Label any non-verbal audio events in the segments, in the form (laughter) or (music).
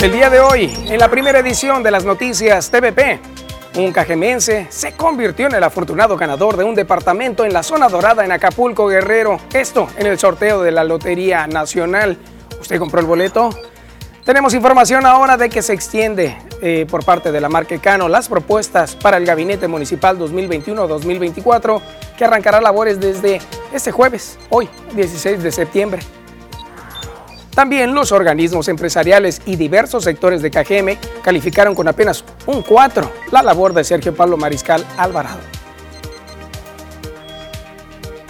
El día de hoy, en la primera edición de las noticias TVP, un cajemense se convirtió en el afortunado ganador de un departamento en la zona dorada en Acapulco, Guerrero. Esto en el sorteo de la Lotería Nacional. ¿Usted compró el boleto? Tenemos información ahora de que se extiende eh, por parte de la marca Cano las propuestas para el Gabinete Municipal 2021-2024 que arrancará labores desde este jueves, hoy, 16 de septiembre. También los organismos empresariales y diversos sectores de Cajeme calificaron con apenas un 4 la labor de Sergio Pablo Mariscal Alvarado.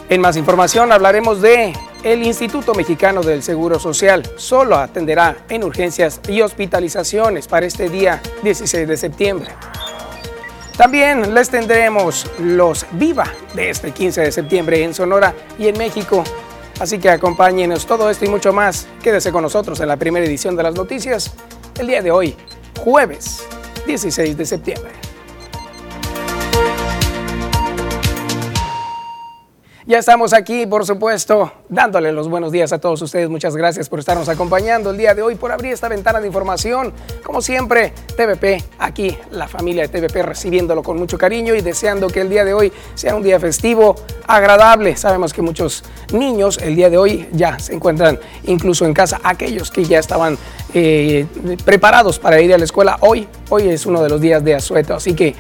En más información hablaremos de el Instituto Mexicano del Seguro Social solo atenderá en urgencias y hospitalizaciones para este día 16 de septiembre. También les tendremos los Viva de este 15 de septiembre en Sonora y en México. Así que acompáñenos todo esto y mucho más. Quédese con nosotros en la primera edición de las noticias el día de hoy, jueves 16 de septiembre. Ya estamos aquí, por supuesto, dándole los buenos días a todos ustedes. Muchas gracias por estarnos acompañando el día de hoy, por abrir esta ventana de información. Como siempre, TVP, aquí la familia de TVP recibiéndolo con mucho cariño y deseando que el día de hoy sea un día festivo, agradable. Sabemos que muchos niños el día de hoy ya se encuentran incluso en casa. Aquellos que ya estaban eh, preparados para ir a la escuela, hoy, hoy es uno de los días de asueto. Así que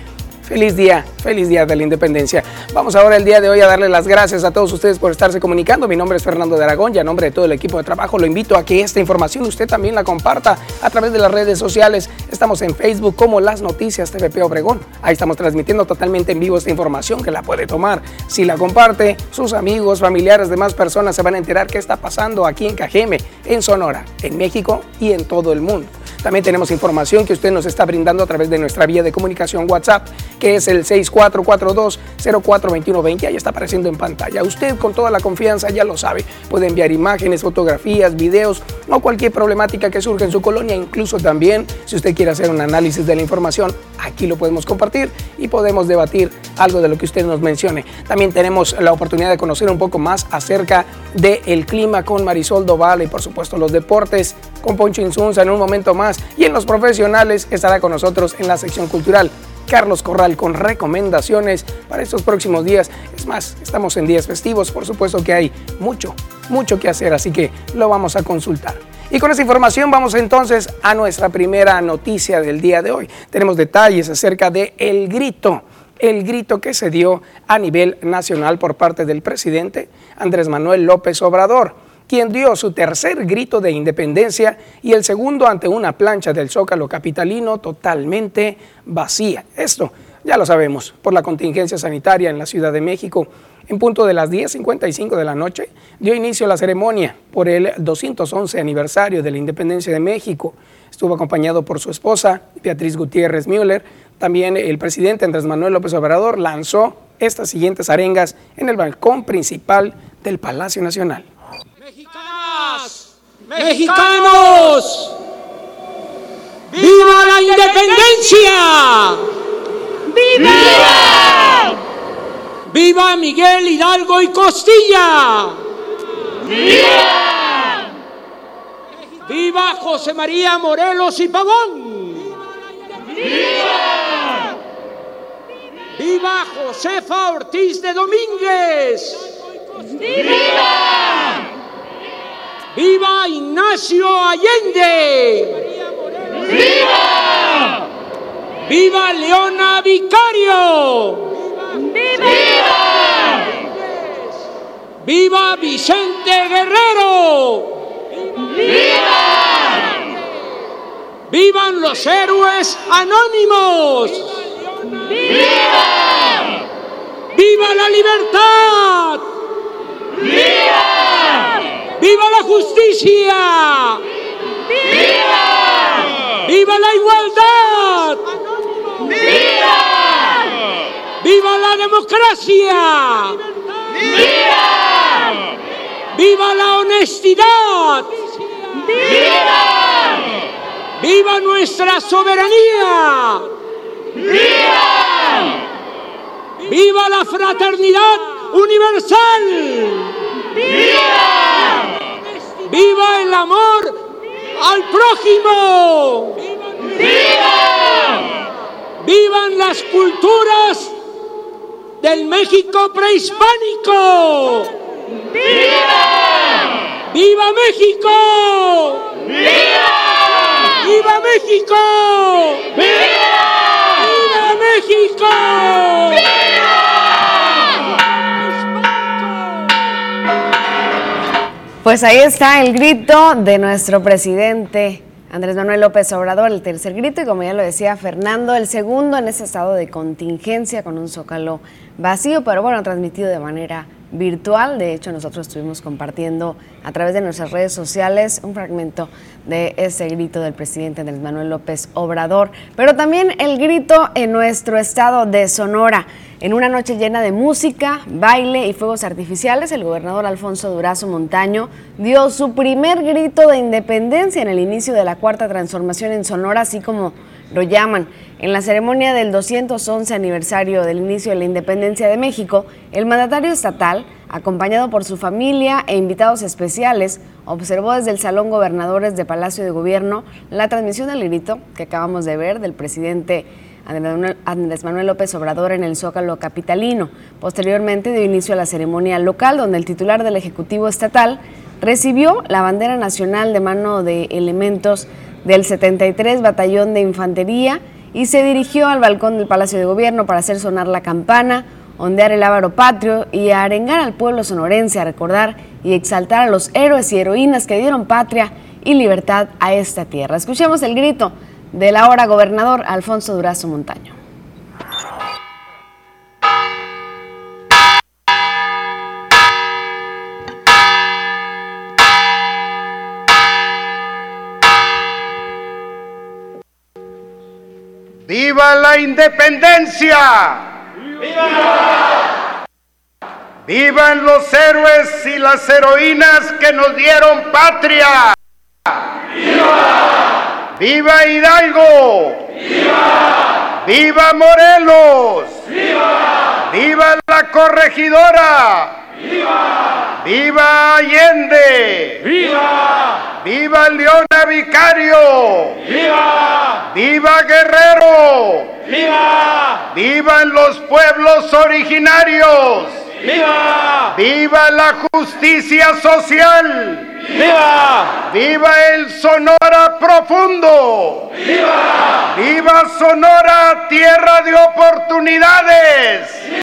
Feliz día, feliz día de la independencia. Vamos ahora el día de hoy a darle las gracias a todos ustedes por estarse comunicando. Mi nombre es Fernando de Aragón y a nombre de todo el equipo de trabajo lo invito a que esta información usted también la comparta a través de las redes sociales. Estamos en Facebook como Las Noticias TVP Obregón. Ahí estamos transmitiendo totalmente en vivo esta información que la puede tomar. Si la comparte, sus amigos, familiares, demás personas se van a enterar qué está pasando aquí en Cajeme, en Sonora, en México y en todo el mundo. También tenemos información que usted nos está brindando a través de nuestra vía de comunicación WhatsApp, que es el 6442-042120. Ahí está apareciendo en pantalla. Usted con toda la confianza ya lo sabe. Puede enviar imágenes, fotografías, videos o cualquier problemática que surja en su colonia. Incluso también, si usted quiere hacer un análisis de la información, aquí lo podemos compartir y podemos debatir algo de lo que usted nos mencione. También tenemos la oportunidad de conocer un poco más acerca del clima con Marisol Doval y por supuesto los deportes con Poncho Insunza en un momento más y en los profesionales estará con nosotros en la sección cultural Carlos Corral con recomendaciones para estos próximos días. Es más, estamos en días festivos, por supuesto que hay mucho, mucho que hacer, así que lo vamos a consultar. Y con esta información vamos entonces a nuestra primera noticia del día de hoy. Tenemos detalles acerca de el grito, el grito que se dio a nivel nacional por parte del presidente Andrés Manuel López Obrador quien dio su tercer grito de independencia y el segundo ante una plancha del Zócalo capitalino totalmente vacía. Esto ya lo sabemos por la contingencia sanitaria en la Ciudad de México. En punto de las 10.55 de la noche dio inicio la ceremonia por el 211 aniversario de la independencia de México. Estuvo acompañado por su esposa, Beatriz Gutiérrez Müller. También el presidente Andrés Manuel López Obrador lanzó estas siguientes arengas en el balcón principal del Palacio Nacional. Mexicanos, ¡viva la independencia! ¡Viva! ¡Viva Miguel Hidalgo y Costilla! ¡Viva! ¡Viva José María Morelos y Pavón! ¡Viva! ¡Viva Josefa Ortiz de Domínguez! ¡Viva! ¡Viva Ignacio Allende! ¡Viva! ¡Viva Leona Vicario! ¡Viva! ¡Viva Vicente Guerrero! ¡Viva! ¡Vivan los héroes anónimos! ¡Viva! ¡Viva la libertad! ¡Viva! ¡Viva la justicia! ¡Viva! ¡Viva la igualdad! ¡Viva! ¡Viva la democracia! ¡Viva! ¡Viva la honestidad! ¡Viva! ¡Viva nuestra soberanía! ¡Viva! ¡Viva la fraternidad universal! ¡Viva! ¡Viva el amor al prójimo. ¡Viva! ¡Vivan las culturas del México prehispánico! ¡Viva! ¡Viva México! ¡Viva! ¡Viva México! ¡Viva! ¡Viva México! Pues ahí está el grito de nuestro presidente Andrés Manuel López Obrador, el tercer grito, y como ya lo decía Fernando, el segundo en ese estado de contingencia con un zócalo vacío, pero bueno, transmitido de manera virtual. De hecho, nosotros estuvimos compartiendo a través de nuestras redes sociales un fragmento de ese grito del presidente Andrés Manuel López Obrador, pero también el grito en nuestro estado de Sonora. En una noche llena de música, baile y fuegos artificiales, el gobernador Alfonso Durazo Montaño dio su primer grito de independencia en el inicio de la cuarta transformación en Sonora, así como lo llaman. En la ceremonia del 211 aniversario del inicio de la independencia de México, el mandatario estatal, acompañado por su familia e invitados especiales, observó desde el Salón Gobernadores de Palacio de Gobierno la transmisión del grito que acabamos de ver del presidente Andrés Manuel López Obrador en el Zócalo Capitalino. Posteriormente dio inicio a la ceremonia local donde el titular del Ejecutivo Estatal recibió la bandera nacional de mano de elementos del 73 Batallón de Infantería y se dirigió al balcón del Palacio de Gobierno para hacer sonar la campana, ondear el ávaro patrio y arengar al pueblo sonorense a recordar y exaltar a los héroes y heroínas que dieron patria y libertad a esta tierra. Escuchemos el grito del ahora gobernador Alfonso Durazo Montaño. ¡Viva la independencia! ¡Viva! ¡Vivan los héroes y las heroínas que nos dieron patria! ¡Viva! ¡Viva Hidalgo! ¡Viva! ¡Viva Morelos! ¡Viva! ¡Viva la corregidora! ¡Viva! ¡Viva Allende! ¡Viva! ¡Viva Leona Vicario! ¡Viva! ¡Viva Guerrero! ¡Viva! ¡Vivan los pueblos originarios! ¡Viva! ¡Viva la justicia social! ¡Viva! ¡Viva el Sonora profundo! ¡Viva! ¡Viva Sonora, tierra de oportunidades!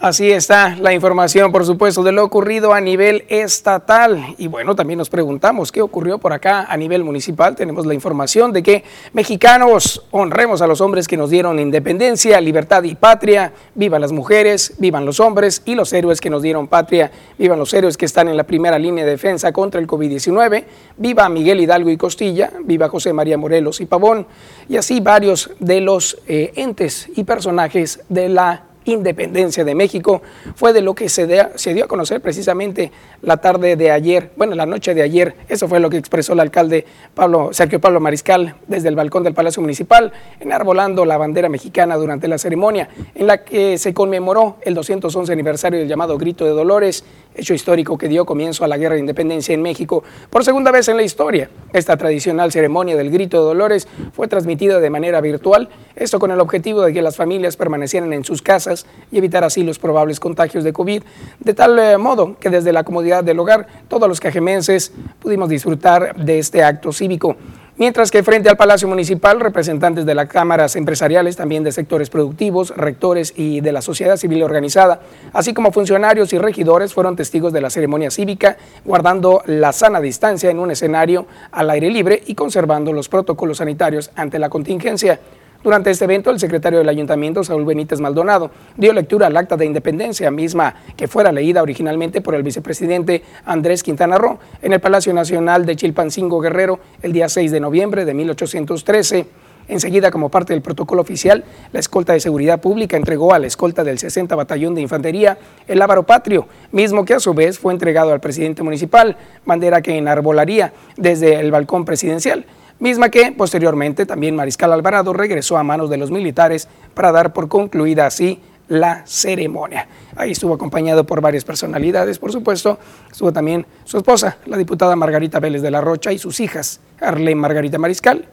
Así está la información, por supuesto, de lo ocurrido a nivel estatal. Y bueno, también nos preguntamos qué ocurrió por acá a nivel municipal. Tenemos la información de que mexicanos honremos a los hombres que nos dieron independencia, libertad y patria. Vivan las mujeres, vivan los hombres y los héroes que nos dieron patria. Vivan los héroes que están en la primera línea de defensa contra el COVID-19. Viva Miguel Hidalgo y Costilla. Viva José María Morelos y Pavón. Y así varios de los eh, entes y personajes de la independencia de México fue de lo que se, dio a conocer precisamente la tarde de ayer, bueno, la noche de ayer. Eso fue lo que expresó el alcalde Pablo, Sergio Pablo Mariscal desde el balcón del Palacio Municipal, enarbolando la bandera mexicana durante la ceremonia en la que se conmemoró el 211 aniversario del llamado Grito de Dolores, hecho histórico que dio comienzo a la Guerra de Independencia en México por segunda vez en la historia. Esta tradicional ceremonia del Grito de Dolores fue transmitida de manera virtual, esto con el objetivo de que las familias permanecieran en sus casas y evitar así los probables contagios de COVID, de tal eh, modo que desde la comodidad del hogar todos los cajemenses pudimos disfrutar de este acto cívico. Mientras que frente al Palacio Municipal, representantes de las cámaras empresariales, también de sectores productivos, rectores y de la sociedad civil organizada, así como funcionarios y regidores, fueron testigos de la ceremonia cívica, guardando la sana distancia en un escenario al aire libre y conservando los protocolos sanitarios ante la contingencia. Durante este evento, el secretario del Ayuntamiento, Saúl Benítez Maldonado, dio lectura al acta de independencia misma que fuera leída originalmente por el vicepresidente Andrés Quintana Roo en el Palacio Nacional de Chilpancingo Guerrero el día 6 de noviembre de 1813. Enseguida, como parte del protocolo oficial, la escolta de seguridad pública entregó a la escolta del 60 Batallón de Infantería el Ávaro Patrio, mismo que a su vez fue entregado al presidente municipal, bandera que enarbolaría desde el balcón presidencial. Misma que posteriormente también Mariscal Alvarado regresó a manos de los militares para dar por concluida así la ceremonia. Ahí estuvo acompañado por varias personalidades, por supuesto, estuvo también su esposa, la diputada Margarita Vélez de la Rocha, y sus hijas, Arlene Margarita Mariscal,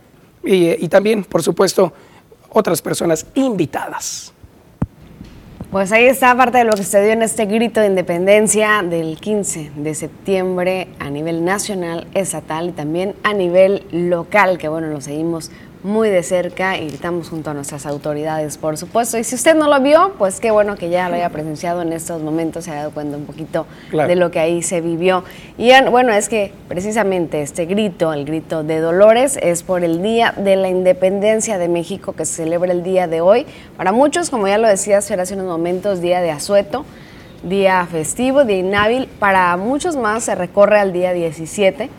y, y también, por supuesto, otras personas invitadas. Pues ahí está parte de lo que se dio en este grito de independencia del 15 de septiembre a nivel nacional, estatal y también a nivel local, que bueno, lo seguimos muy de cerca y gritamos junto a nuestras autoridades, por supuesto. Y si usted no lo vio, pues qué bueno que ya lo haya presenciado en estos momentos, se ha dado cuenta un poquito de lo que ahí se vivió. Y bueno, es que precisamente este grito, el grito de Dolores, es por el Día de la Independencia de México que se celebra el día de hoy. Para muchos, como ya lo decías hace unos momentos, día de asueto, día festivo, día inhábil. Para muchos más se recorre al día 17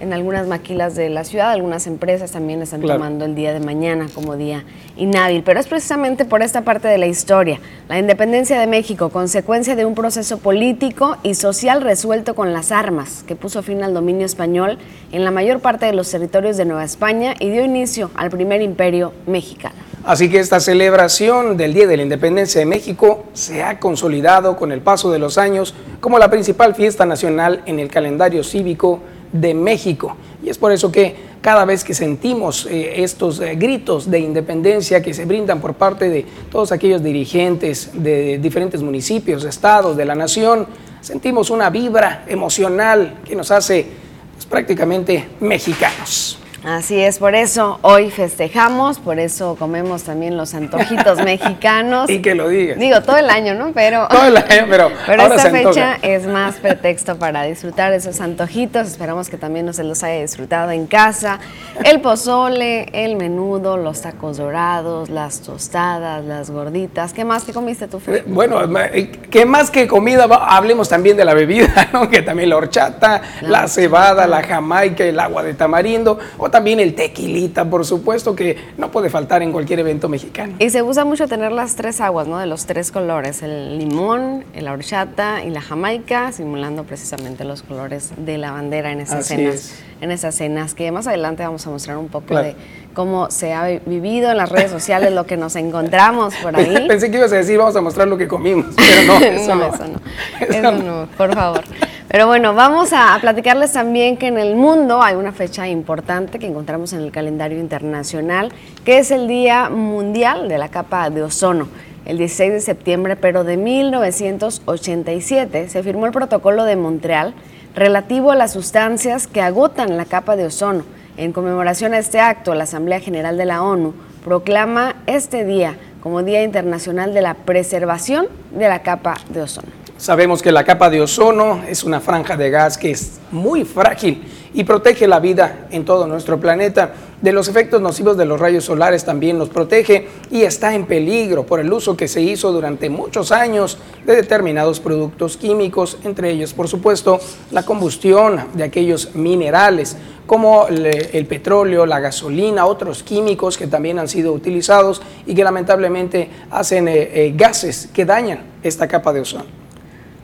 en algunas maquilas de la ciudad, algunas empresas también están tomando el día de mañana como día inhábil, pero es precisamente por esta parte de la historia, la independencia de México, consecuencia de un proceso político y social resuelto con las armas, que puso fin al dominio español en la mayor parte de los territorios de Nueva España y dio inicio al primer imperio mexicano. Así que esta celebración del Día de la Independencia de México se ha consolidado con el paso de los años como la principal fiesta nacional en el calendario cívico de México. Y es por eso que cada vez que sentimos eh, estos eh, gritos de independencia que se brindan por parte de todos aquellos dirigentes de diferentes municipios, estados, de la nación, sentimos una vibra emocional que nos hace pues, prácticamente mexicanos. Así es, por eso hoy festejamos, por eso comemos también los antojitos (laughs) mexicanos. y que lo digas. Digo, todo el año, ¿no? Pero, (laughs) todo el año, pero, (laughs) pero esta fecha es más pretexto para disfrutar esos antojitos. Esperamos que también nos se los haya disfrutado en casa. El pozole, el menudo, los tacos dorados, las tostadas, las gorditas. ¿Qué más que comiste tú, Fred? Bueno, eh, ¿qué más que comida? Hablemos también de la bebida, ¿no? Que también la horchata, la, cebada, la jamaica, el agua de tamarindo también el tequilita, por supuesto, que no puede faltar en cualquier evento mexicano. Y se usa mucho tener las tres aguas, ¿no? De los tres colores, el limón, la horchata y la jamaica, simulando precisamente los colores de la bandera en esas cenas. En esas cenas, que más adelante vamos a mostrar un poco de cómo se ha vivido en las redes sociales, lo que nos encontramos por ahí. (laughs) Pensé que ibas a decir, vamos a mostrar lo que comimos, pero no, (laughs) eso no. Eso no, (laughs) eso no, por favor. Pero bueno, vamos a, platicarles también que en el mundo hay una fecha importante que encontramos en el calendario internacional, que es el Día Mundial de la Capa de Ozono. El 16 de septiembre, pero de 1987, se firmó el Protocolo de Montreal relativo a las sustancias que agotan la capa de ozono. En conmemoración a este acto, la Asamblea General de la ONU proclama este día como Día Internacional de la Preservación de la Capa de Ozono. Sabemos que la capa de ozono es una franja de gas que es muy frágil y protege la vida en todo nuestro planeta. De los efectos nocivos de los rayos solares también nos protege y está en peligro por el uso que se hizo durante muchos años de determinados productos químicos, entre ellos, por supuesto, la combustión de aquellos minerales como el, petróleo, la gasolina, otros químicos que también han sido utilizados y que lamentablemente hacen eh, eh, gases que dañan esta capa de ozono.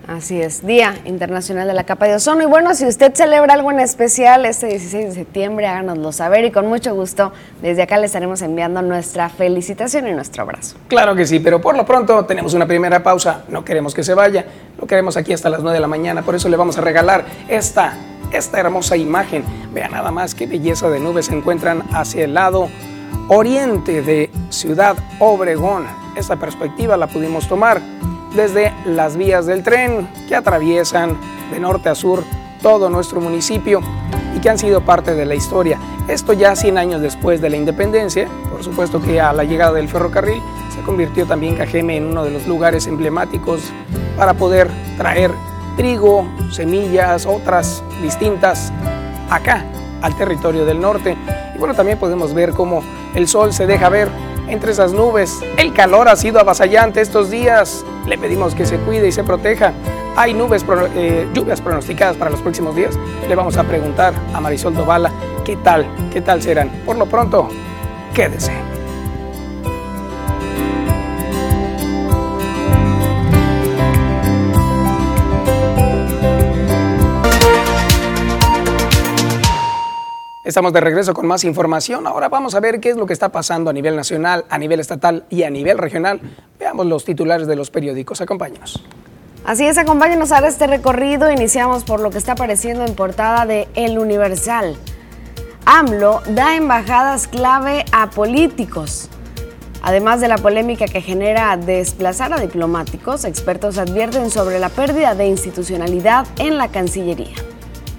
Así es, Día Internacional de la Capa de Ozono. Y bueno, si usted celebra algo en especial este 16 de septiembre, háganoslo saber y con mucho gusto desde acá le estaremos enviando nuestra felicitación y nuestro abrazo. Claro que sí, pero por lo pronto tenemos una primera pausa. No queremos que se vaya, lo queremos aquí hasta las 9 de la mañana, por eso le vamos a regalar esta, esta hermosa imagen. Vean nada más qué belleza de nubes se encuentran hacia el lado oriente de Ciudad Obregón. Esta perspectiva la pudimos tomar desde las vías del tren que atraviesan de norte a sur todo nuestro municipio y que han sido parte de la historia. Esto ya 100 años después de la independencia, por supuesto que a la llegada del ferrocarril se convirtió también Cajeme en uno de los lugares emblemáticos para poder traer trigo, semillas, otras distintas acá al territorio del norte. Y bueno, también podemos ver cómo el sol se deja ver entre esas nubes. El calor ha sido avasallante estos días. Le pedimos que se cuide y se proteja. Hay nubes, eh, lluvias pronosticadas para los próximos días. Le vamos a preguntar a Marisol Dovala qué tal, qué tal serán. Por lo pronto, quédese. Estamos de regreso con más información. Ahora vamos a ver qué es lo que está pasando a nivel nacional, a nivel estatal y a nivel regional. Veamos los titulares de los periódicos. Acompáñenos. Así es, acompáñenos a este recorrido. Iniciamos por lo que está apareciendo en portada de El Universal. AMLO da embajadas clave a políticos. Además de la polémica que genera desplazar a diplomáticos, expertos advierten sobre la pérdida de institucionalidad en la Cancillería.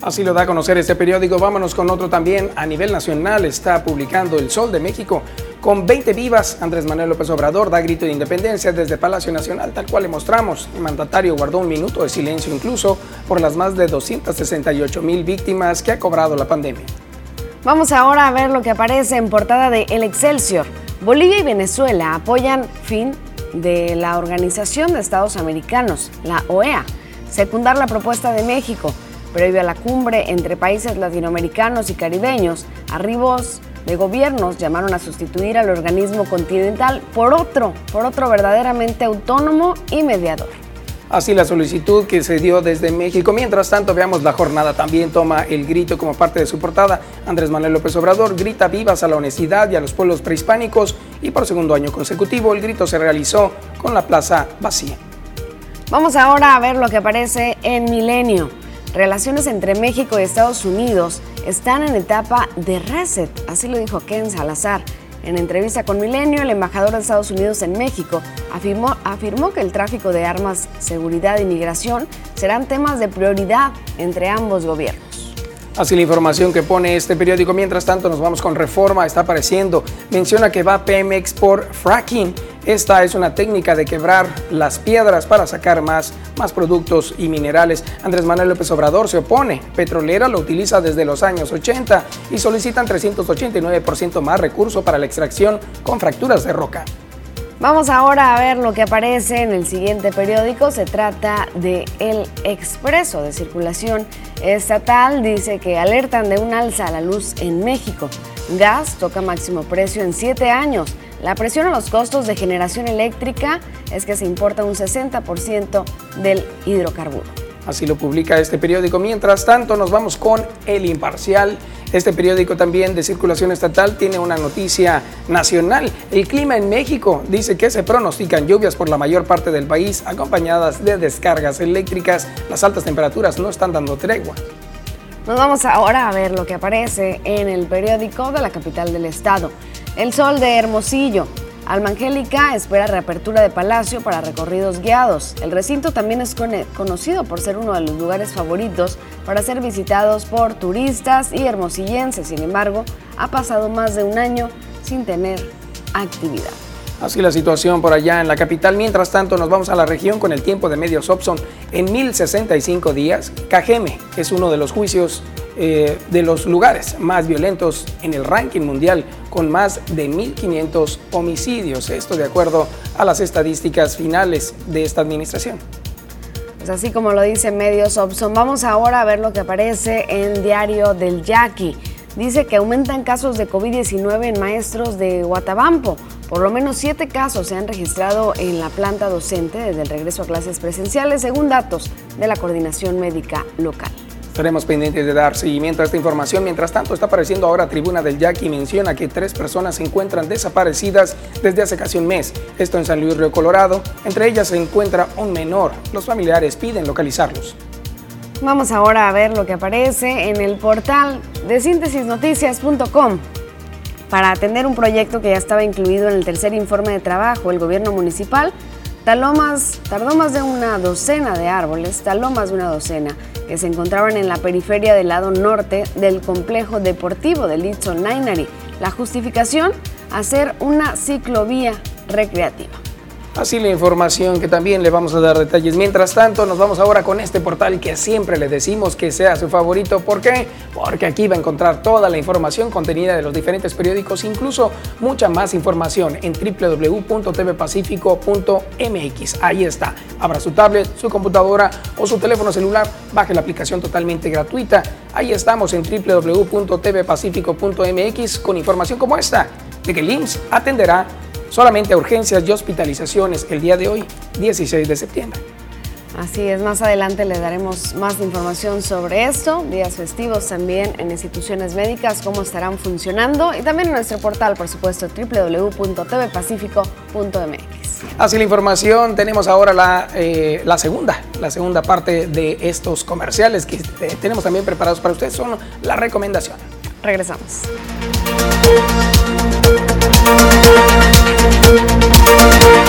Así lo da a conocer este periódico. Vámonos con otro también a nivel nacional. Está publicando El Sol de México. Con 20 vivas, Andrés Manuel López Obrador da grito de independencia desde Palacio Nacional, tal cual le mostramos. El mandatario guardó un minuto de silencio incluso por las más de 268 mil víctimas que ha cobrado la pandemia. Vamos ahora a ver lo que aparece en portada de El Excelsior. Bolivia y Venezuela apoyan fin de la Organización de Estados Americanos, la OEA, secundar la propuesta de México Previo a la cumbre entre países latinoamericanos y caribeños, arribos de gobiernos llamaron a sustituir al organismo continental por otro, por otro verdaderamente autónomo y mediador. Así la solicitud que se dio desde México. Mientras tanto, veamos la jornada. También toma el grito como parte de su portada. Andrés Manuel López Obrador grita vivas a la honestidad y a los pueblos prehispánicos y por segundo año consecutivo el grito se realizó con la plaza vacía. Vamos ahora a ver lo que aparece en Milenio relaciones entre México y Estados Unidos están en etapa de reset, así lo dijo Ken Salazar. En entrevista con Milenio, el embajador de Estados Unidos en México afirmó, que el tráfico de armas, seguridad y migración serán temas de prioridad entre ambos gobiernos. Así la información que pone este periódico. Mientras tanto, nos vamos con reforma. Está apareciendo. Menciona que va Pemex por fracking. Esta es una técnica de quebrar las piedras para sacar más, más productos y minerales. Andrés Manuel López Obrador se opone. Petrolera lo utiliza desde los años 80 y solicitan 389% más recursos para la extracción con fracturas de roca. Vamos ahora a ver lo que aparece en el siguiente periódico. Se trata de El Expreso de Circulación Estatal. Dice que alertan de un alza a la luz en México. Gas toca máximo precio en siete años. La presión a los costos de generación eléctrica es que se importa un 60% del hidrocarburo. Así lo publica este periódico. Mientras tanto, nos vamos con El Imparcial este periódico también de circulación estatal tiene una noticia nacional. El clima en México dice que se pronostican lluvias por la mayor parte del país acompañadas de descargas eléctricas. Las altas temperaturas no están dando tregua. Nos vamos ahora a ver lo que aparece en el periódico de la capital del estado. El sol de Hermosillo. Alma Angélica espera reapertura de Palacio para recorridos guiados. El recinto también es conocido por ser uno de los lugares favoritos para ser visitados por turistas y hermosillenses. Sin embargo, ha pasado más de un año sin tener actividad. Así la situación por allá en la capital. Mientras tanto, nos vamos a la región con el tiempo de medios Opson. En 1065 días, Cajeme es uno de los juicios eh, de los lugares más violentos en el ranking mundial, con más de 1.500 homicidios. Esto de acuerdo a las estadísticas finales de esta administración. Pues así como lo dice Medios Opson, vamos ahora a ver lo que aparece en Diario del Yaqui. Dice que aumentan casos de COVID-19 en maestros de Guatabampo. Por lo menos siete casos se han registrado en la planta docente desde el regreso a clases presenciales, según datos de la Coordinación Médica Local. Estaremos pendientes de dar seguimiento a esta información. Mientras tanto, está apareciendo ahora Tribuna del Yaqui y menciona que tres personas se encuentran desaparecidas desde hace casi un mes. Esto en San Luis Río Colorado. Entre ellas se encuentra un menor. Los familiares piden localizarlos. Vamos ahora a ver lo que aparece en el portal de síntesisnoticias.com. Para atender un proyecto que ya estaba incluido en el tercer informe de trabajo, el gobierno municipal tardó más, tardó más de una docena de árboles, taló más de una docena que se encontraban en la periferia del lado norte del complejo deportivo de Litzo Nainari. La justificación, hacer una ciclovía recreativa. Así la información que también le vamos a dar detalles. Mientras tanto, nos vamos ahora con este portal que siempre le decimos que sea su favorito. ¿Por qué? Porque aquí va a encontrar toda la información contenida de los diferentes periódicos, incluso mucha más información en www.tvpacifico.mx. Ahí está. Abra su tablet, su computadora o su teléfono celular. Baje la aplicación totalmente gratuita. Ahí estamos en www.tvpacifico.mx con información como esta de que el IMSS atenderá solamente a urgencias y hospitalizaciones el día de hoy, 16 de septiembre. Así es, más adelante le daremos más información sobre esto, días festivos también en instituciones médicas, cómo estarán funcionando y también en nuestro portal, por supuesto, www.tvpacifico.mx. Así la información, tenemos ahora la, eh, la segunda, la segunda parte de estos comerciales que eh, tenemos también preparados para ustedes, son la recomendación. Regresamos. Thank you.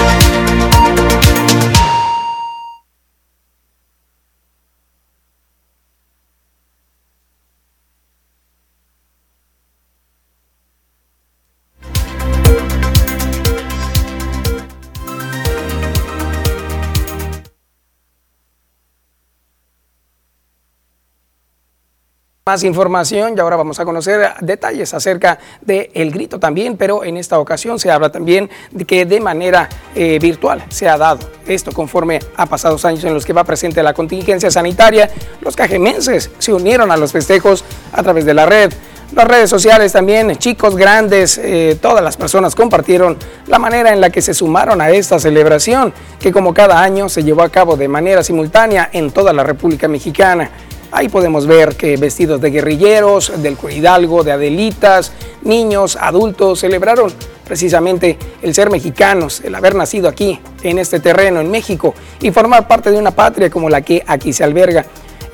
Más información y ahora vamos a conocer detalles acerca del el grito también, pero en esta ocasión se habla también de que de manera eh, virtual se ha dado esto conforme a pasados años en los que va presente la contingencia sanitaria. Los cajemenses se unieron a los festejos a través de la red. Las redes sociales también, chicos, grandes, eh, todas las personas compartieron la manera en la que se sumaron a esta celebración, que como cada año se llevó a cabo de manera simultánea en toda la República Mexicana. Ahí podemos ver que vestidos de guerrilleros, del Hidalgo, de Adelitas, niños, adultos, celebraron precisamente el ser mexicanos, el haber nacido aquí, en este terreno, en México, y formar parte de una patria como la que aquí se alberga.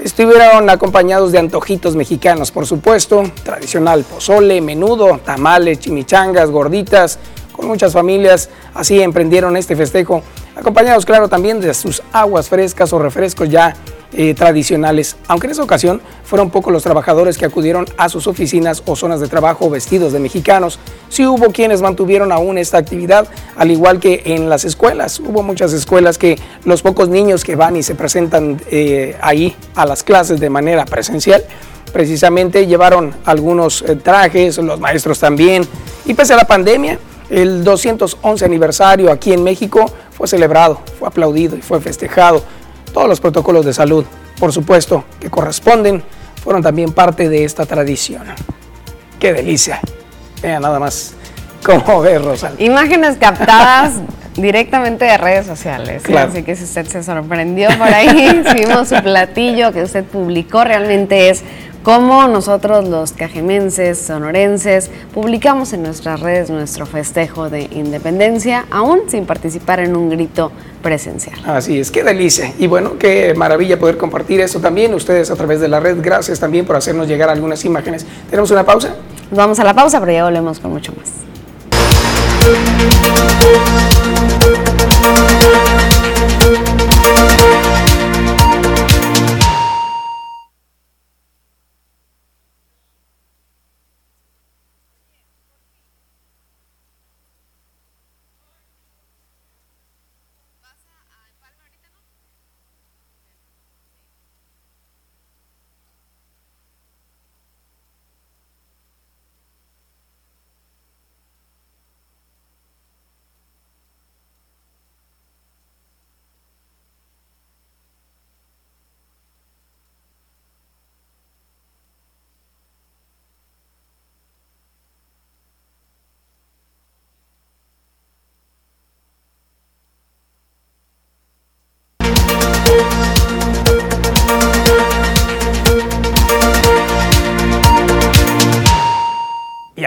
Estuvieron acompañados de antojitos mexicanos, por supuesto, tradicional pozole, menudo, tamales, chimichangas, gorditas, con muchas familias así emprendieron este festejo, acompañados claro también de sus aguas frescas o refrescos ya eh, tradicionales, aunque en esa ocasión fueron pocos los trabajadores que acudieron a sus oficinas o zonas de trabajo vestidos de mexicanos. Sí hubo quienes mantuvieron aún esta actividad, al igual que en las escuelas. Hubo muchas escuelas que los pocos niños que van y se presentan eh, ahí a las clases de manera presencial, precisamente llevaron algunos eh, trajes, los maestros también, y pese a la pandemia, el 211 aniversario aquí en México fue celebrado, fue aplaudido y fue festejado todos los protocolos de salud, por supuesto, que corresponden, fueron también parte de esta tradición. ¡Qué delicia! Vean nada más cómo (laughs) ve Rosal. Imágenes captadas (laughs) directamente de redes sociales. Así que si usted se sorprendió por ahí, (laughs) si vimos su platillo que usted publicó, realmente es como nosotros los cajemenses, sonorenses, publicamos en nuestras redes nuestro festejo de independencia, aún sin participar en un grito presencial. Así es, qué delicia. Y bueno, qué maravilla poder compartir eso también ustedes a través de la red. Gracias también por hacernos llegar algunas imágenes. ¿Tenemos una pausa? vamos a la pausa, pero ya volvemos con mucho más.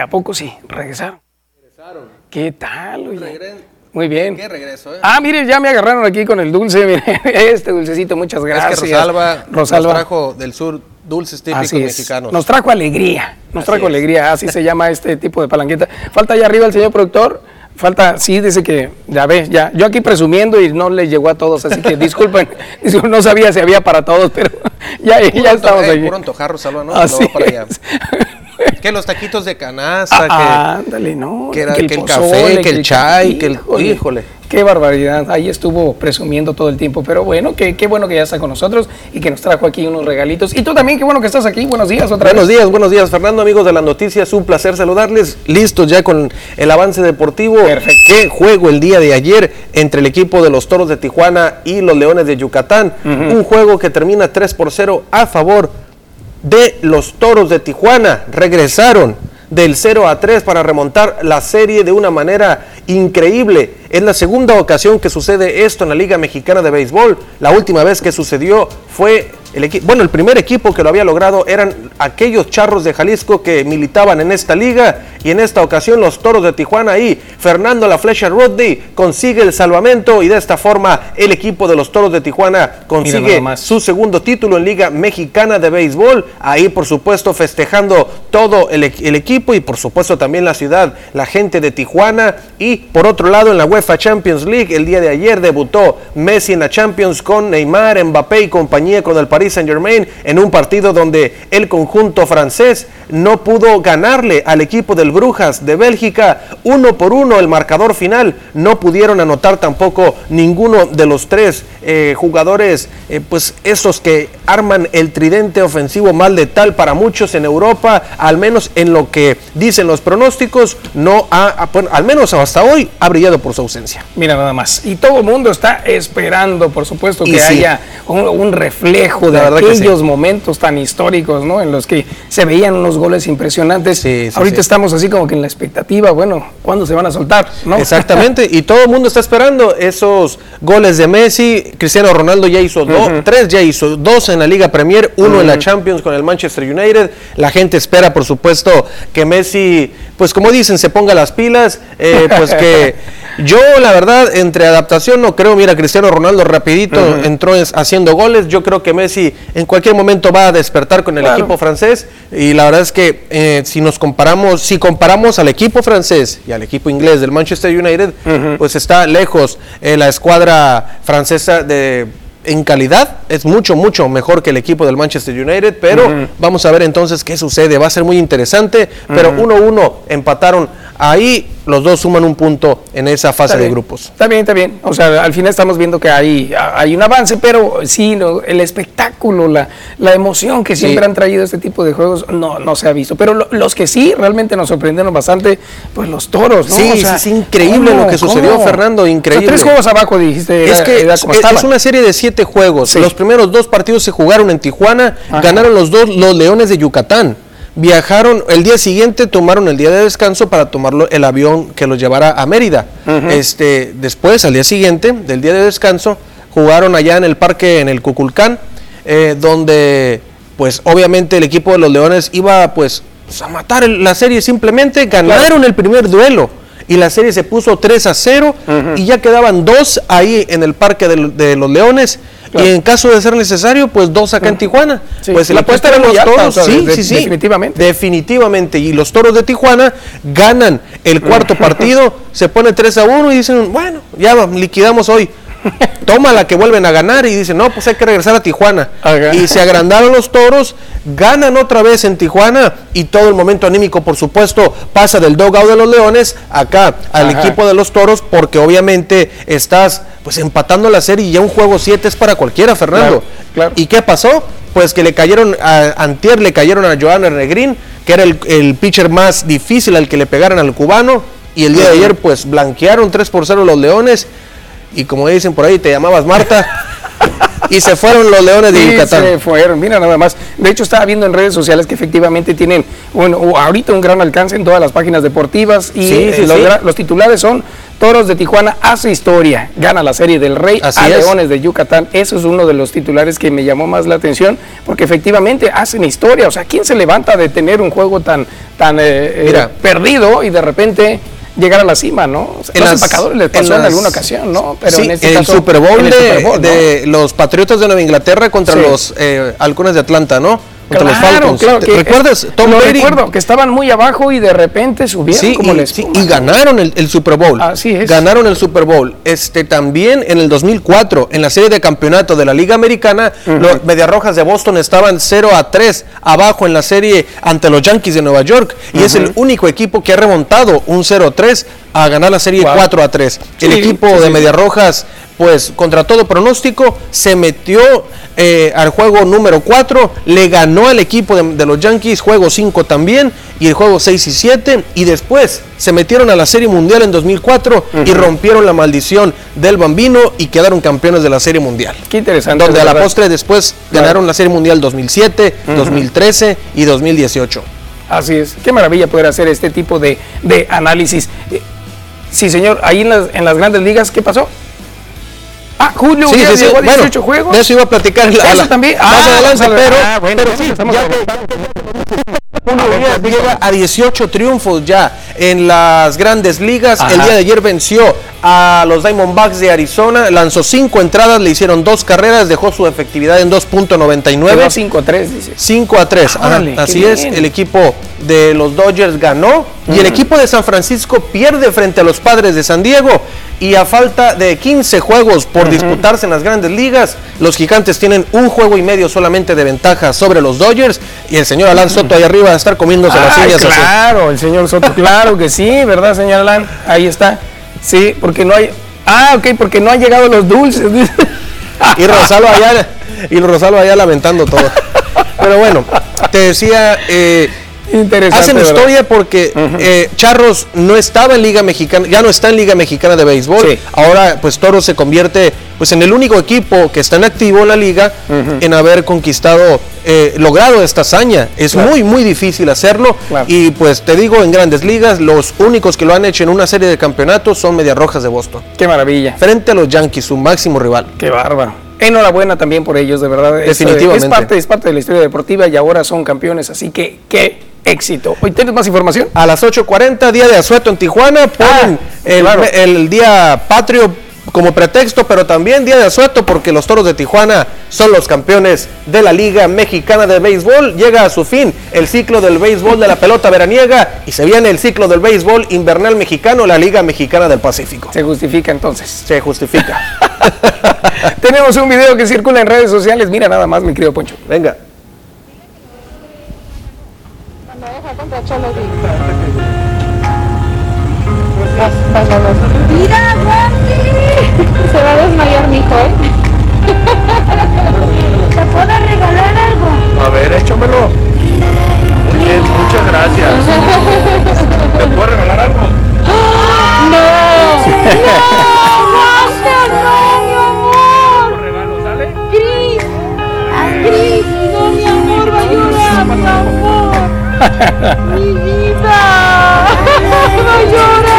A poco sí? ¿Regresaron? Regresaron. ¿Qué tal? Muy bien. ¿Qué regreso? Eh? Ah, mire, ya me agarraron aquí con el dulce, (laughs) mire, este dulcecito, muchas gracias. Es que Rosalba, Rosalba. nos trajo del sur dulces típicos mexicanos. Nos trajo alegría, nos trajo alegría, así se llama este tipo de palanqueta. Falta allá arriba el señor productor, falta, sí, dice que, ya ve, ya, yo aquí presumiendo y no le llegó a todos, así que (laughs) disculpen, no sabía si había para todos, pero (laughs) ya, ya estamos eh, ahí. Puro antojar, Rosalba, ¿no? Así no para allá. (laughs) que los taquitos de canasta, ah, que, ándale, no, que, era, que el, café, que el chai, que el híjole. Qué barbaridad, ahí estuvo presumiendo todo el tiempo, pero bueno, qué, qué bueno que ya está con nosotros y que nos trajo aquí unos regalitos. Y tú también, qué bueno que estás aquí, buenos días otra buenos días, buenos días, Fernando, amigos de las noticias, un placer saludarles, listos ya con el avance deportivo. Perfecto. Qué juego el día de ayer entre el equipo de los Toros de Tijuana y los Leones de Yucatán, un juego que termina 3 por 0 a favor de los Toros de Tijuana. Regresaron del 0 a 3 para remontar la serie de una manera increíble. Es la segunda ocasión que sucede esto en la Liga Mexicana de Béisbol. La última vez que sucedió fue el bueno, el primer equipo que lo había logrado eran aquellos charros de Jalisco que militaban en esta liga y en esta ocasión los toros de Tijuana y Fernando La Flecha Rodney consigue el salvamento y de esta forma el equipo de los toros de Tijuana consigue su segundo título en Liga Mexicana de Béisbol. Ahí, por supuesto, festejando todo el, el equipo y, por supuesto, también la ciudad, la gente de Tijuana. Y por otro lado, en la UEFA Champions League, el día de ayer debutó Messi en la Champions con Neymar, Mbappé y compañía con el Paris Saint Germain en un partido donde el conjunto francés no pudo ganarle al equipo del Brujas de Bélgica uno por uno el marcador final. No pudieron anotar tampoco ninguno de los tres eh, jugadores, eh, pues esos que arman el tridente ofensivo más letal para muchos en Europa, al menos en lo que dicen los pronósticos, no ha, al menos hasta hoy, ha brillado por su ausencia. Mira nada más. Y todo el mundo está esperando, por supuesto, que haya un, reflejo de aquellos momentos tan históricos, ¿no? En los que se veían unos goles impresionantes. Ahorita estamos así como que en la expectativa, bueno, ¿cuándo se van a soltar? ¿no? Exactamente, y todo el mundo está esperando esos goles de Messi. Cristiano Ronaldo ya hizo dos, tres ya hizo, dos en la Liga Premier, uno en la Champions con el Manchester United. La gente espera, por supuesto, que Messi, pues como dicen, se ponga las pilas, eh, pues que (laughs) yo, la verdad, entre adaptación no creo, mira, Cristiano Ronaldo rapidito entró haciendo goles, yo creo que Messi en cualquier momento va a despertar con el equipo francés. Y la verdad es que eh, si nos comparamos, si comparamos al equipo francés y al equipo inglés del Manchester United, pues está lejos eh, la escuadra francesa de en calidad es mucho, mucho mejor que el equipo del Manchester United, pero vamos a ver entonces qué sucede. Va a ser muy interesante, pero 1-1 empataron ahí los dos suman un punto en esa fase de grupos. Está bien, está bien. O sea, al final estamos viendo que hay, hay un avance, pero sí, el espectáculo, la, la emoción que siempre han traído este tipo de juegos no, no se ha visto. Pero los que sí realmente nos sorprendieron bastante, pues los toros, ¿no? Sí, es increíble lo que sucedió, Fernando, increíble. tres juegos abajo dijiste. Es que es, una serie de siete juegos. Los primeros dos partidos se jugaron en Tijuana, ganaron los dos los Leones de Yucatán viajaron el día siguiente, tomaron el día de descanso para tomarlo el avión que los llevara a Mérida. Este, después, al día siguiente del día de descanso, jugaron allá en el parque en el Cuculcán, eh, donde pues obviamente el equipo de los Leones iba pues a matar la serie, simplemente ganaron el primer duelo y la serie se puso 3 a 0 y ya quedaban dos ahí en el Parque de, los Leones. Y en caso de ser necesario, pues dos acá en Tijuana. Pues la apuesta eran los toros, sí, sí, sí. Definitivamente. Definitivamente. Y los toros de Tijuana ganan el cuarto partido, (laughs) se pone 3 a 1 y dicen, bueno, ya liquidamos hoy. Toma la que vuelven a ganar y dicen, no, pues hay que regresar a Tijuana. Y se agrandaron los toros, ganan otra vez en Tijuana y todo el momento anímico, por supuesto, pasa del dogout de los leones acá al equipo de los toros, porque obviamente estás pues empatando la serie y ya un juego 7 es para cualquiera, Fernando. ¿Y qué pasó? Pues que le cayeron a Antier, le cayeron a Joan Negrín, que era el, el pitcher más difícil al que le pegaran al cubano. Y el día de ayer, pues blanquearon 3 por 0 los Leones y como dicen por ahí, te llamabas Marta. y se fueron los leones de Yucatán. Se fueron, mira nada más. De hecho, estaba viendo en redes sociales que efectivamente tienen bueno, ahorita un gran alcance en todas las páginas deportivas y los, titulares son Toros de Tijuana hace historia, gana la serie del Rey a Leones de Yucatán. Eso es uno de los titulares que me llamó más la atención porque efectivamente hacen historia. O sea, ¿quién se levanta de tener un juego tan, tan eh, eh, perdido y de repente llegar a la cima, ¿no? en los empacadores les pasó en, alguna ocasión, ¿no? Pero en este el Super Bowl, de, los Patriotas de Nueva Inglaterra contra los eh, Halcones de Atlanta, ¿no? Contra los Falcons. Claro, ¿Recuerdas? Tom Brady? recuerdo, que estaban muy abajo y de repente subieron sí, como y, sí, y ganaron el, Super Bowl. Así es. Ganaron el Super Bowl. Este, también en el 2004, en la serie de campeonato de la Liga Americana, los Mediarrojas de Boston estaban 0 a 3 abajo en la serie ante los Yankees de Nueva York. Y es el único equipo que ha remontado un 0 a 3 a ganar la serie 4 a 3. el equipo de Mediarrojas pues contra todo pronóstico, se metió eh, al juego número 4, le ganó al equipo de, los Yankees, juego 5 también, y el juego 6 y 7, y después se metieron a la Serie Mundial en 2004 y rompieron la maldición del bambino y quedaron campeones de la Serie Mundial. Qué interesante. Donde a la postre después ganaron la Serie Mundial 2007, 2013 y 2018. Así es, qué maravilla poder hacer este tipo de, de análisis. Eh, Sí, señor, ahí en las, en las grandes ligas, ¿qué pasó? Ah, Julio Sí, Urias sí, sí. llegó a 18 Bueno, juegos. De eso iba a platicar la- Eso a la- también. más Ah, adelante, vamos a ver. pero, Ah, bueno, pero sí, estamos ya hablando. Julio Urias llega a 18 triunfos ya en las grandes ligas. Ajá. El día de ayer venció a los Diamondbacks de Arizona, lanzó cinco entradas, le hicieron dos carreras, dejó su efectividad en 2.99. Quedó 5-3, dice. 5 a 3. Ajá, Órale, qué así es, bien. el equipo de los Dodgers ganó y el equipo de San Francisco pierde frente a los Padres de San Diego y a falta de 15 juegos por disputarse en las grandes ligas, los gigantes tienen un juego y medio solamente de ventaja sobre los Dodgers y el señor Alan Soto ahí arriba va a estar comiéndose las así. claro, el señor Soto, claro que sí, ¿verdad, señor Alan? Ahí está. Sí, porque no hay. Ah, ok, porque no han llegado los dulces. Y Rosalo allá, y Rosalo allá lamentando todo. (laughs) Pero bueno, te decía, eh, Interesante. Hacen ¿verdad? historia porque eh, Charros no estaba en Liga Mexicana, ya no está en Liga Mexicana de Béisbol. Sí. Ahora, pues Toros se convierte pues en el único equipo que está en activo en la liga en haber conquistado, eh, logrado esta hazaña. Es Claro. muy, muy difícil hacerlo. Claro. Y pues te digo, en grandes ligas, los únicos que lo han hecho en una serie de campeonatos son Medias Rojas de Boston. Qué maravilla. Frente a los Yankees, su máximo rival. Qué bárbaro. Enhorabuena también por ellos, de verdad. Definitivamente. Es parte, es parte de la historia deportiva y ahora son campeones, así que qué éxito. Hoy tienes más información. A las 8.40, día de asueto en Tijuana, ponen Ah, el, claro. el día patrio como pretexto, pero también día de asueto porque los Toros de Tijuana son los campeones de la Liga Mexicana de Béisbol. Llega a su fin el ciclo del béisbol de la pelota veraniega y se viene el ciclo del béisbol invernal mexicano, la Liga Mexicana del Pacífico. Se justifica entonces. Se justifica. (laughs) Tenemos un video que circula en redes sociales. Mira nada más, mi querido Poncho. Venga. Mira, Wendy. Se va a desmayar mi hijo, ¿eh? (laughs) ¿Te puedo regalar algo? A ver, échamelo. Muy bien, muchas gracias. ¿Te puedo regalar algo? ¡No! ¡Gracias, no, mi amor! regalo, ¿sale? ¡Cris! ¡Cris! ¡No, mi amor! ¡Va a llorar, mi amor! ¡Mi vida! ¡Va a llorar!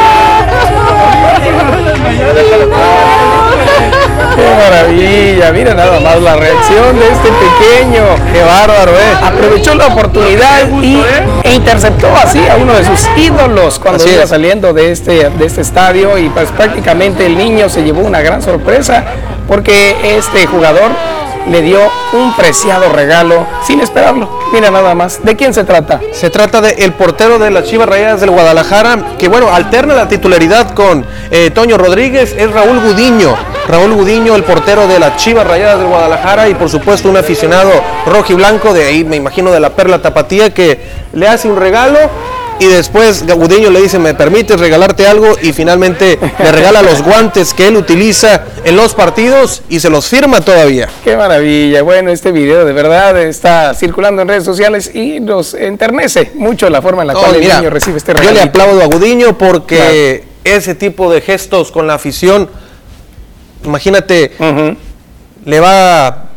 Qué maravilla. Mira nada más la reacción de este pequeño. Qué bárbaro, ¿eh? Aprovechó la oportunidad y, e interceptó así a uno de sus ídolos cuando Así iba es. saliendo de este, de este estadio y pues prácticamente el niño se llevó una gran sorpresa porque este jugador le dio un preciado regalo sin esperarlo. Mira nada más. ¿De quién se trata? Se trata del el portero de las Chivas Rayadas del Guadalajara, que bueno, alterna la titularidad con eh, Toño Rodríguez, es Raúl Gudiño. Raúl Gudiño, el portero de las Chivas Rayadas del Guadalajara y por supuesto un aficionado rojo y blanco de ahí, me imagino de la Perla Tapatía, que le hace un regalo y después Gudiño le dice, ¿me permites regalarte algo? Y finalmente le regala los guantes que él utiliza en los partidos y se los firma todavía. Qué maravilla. Bueno, este video de verdad está circulando en redes sociales y nos enternece mucho la forma en la No, cual el niño recibe este Yo regalo. le aplaudo a Gudiño porque ese tipo de gestos con la afición, imagínate, le va,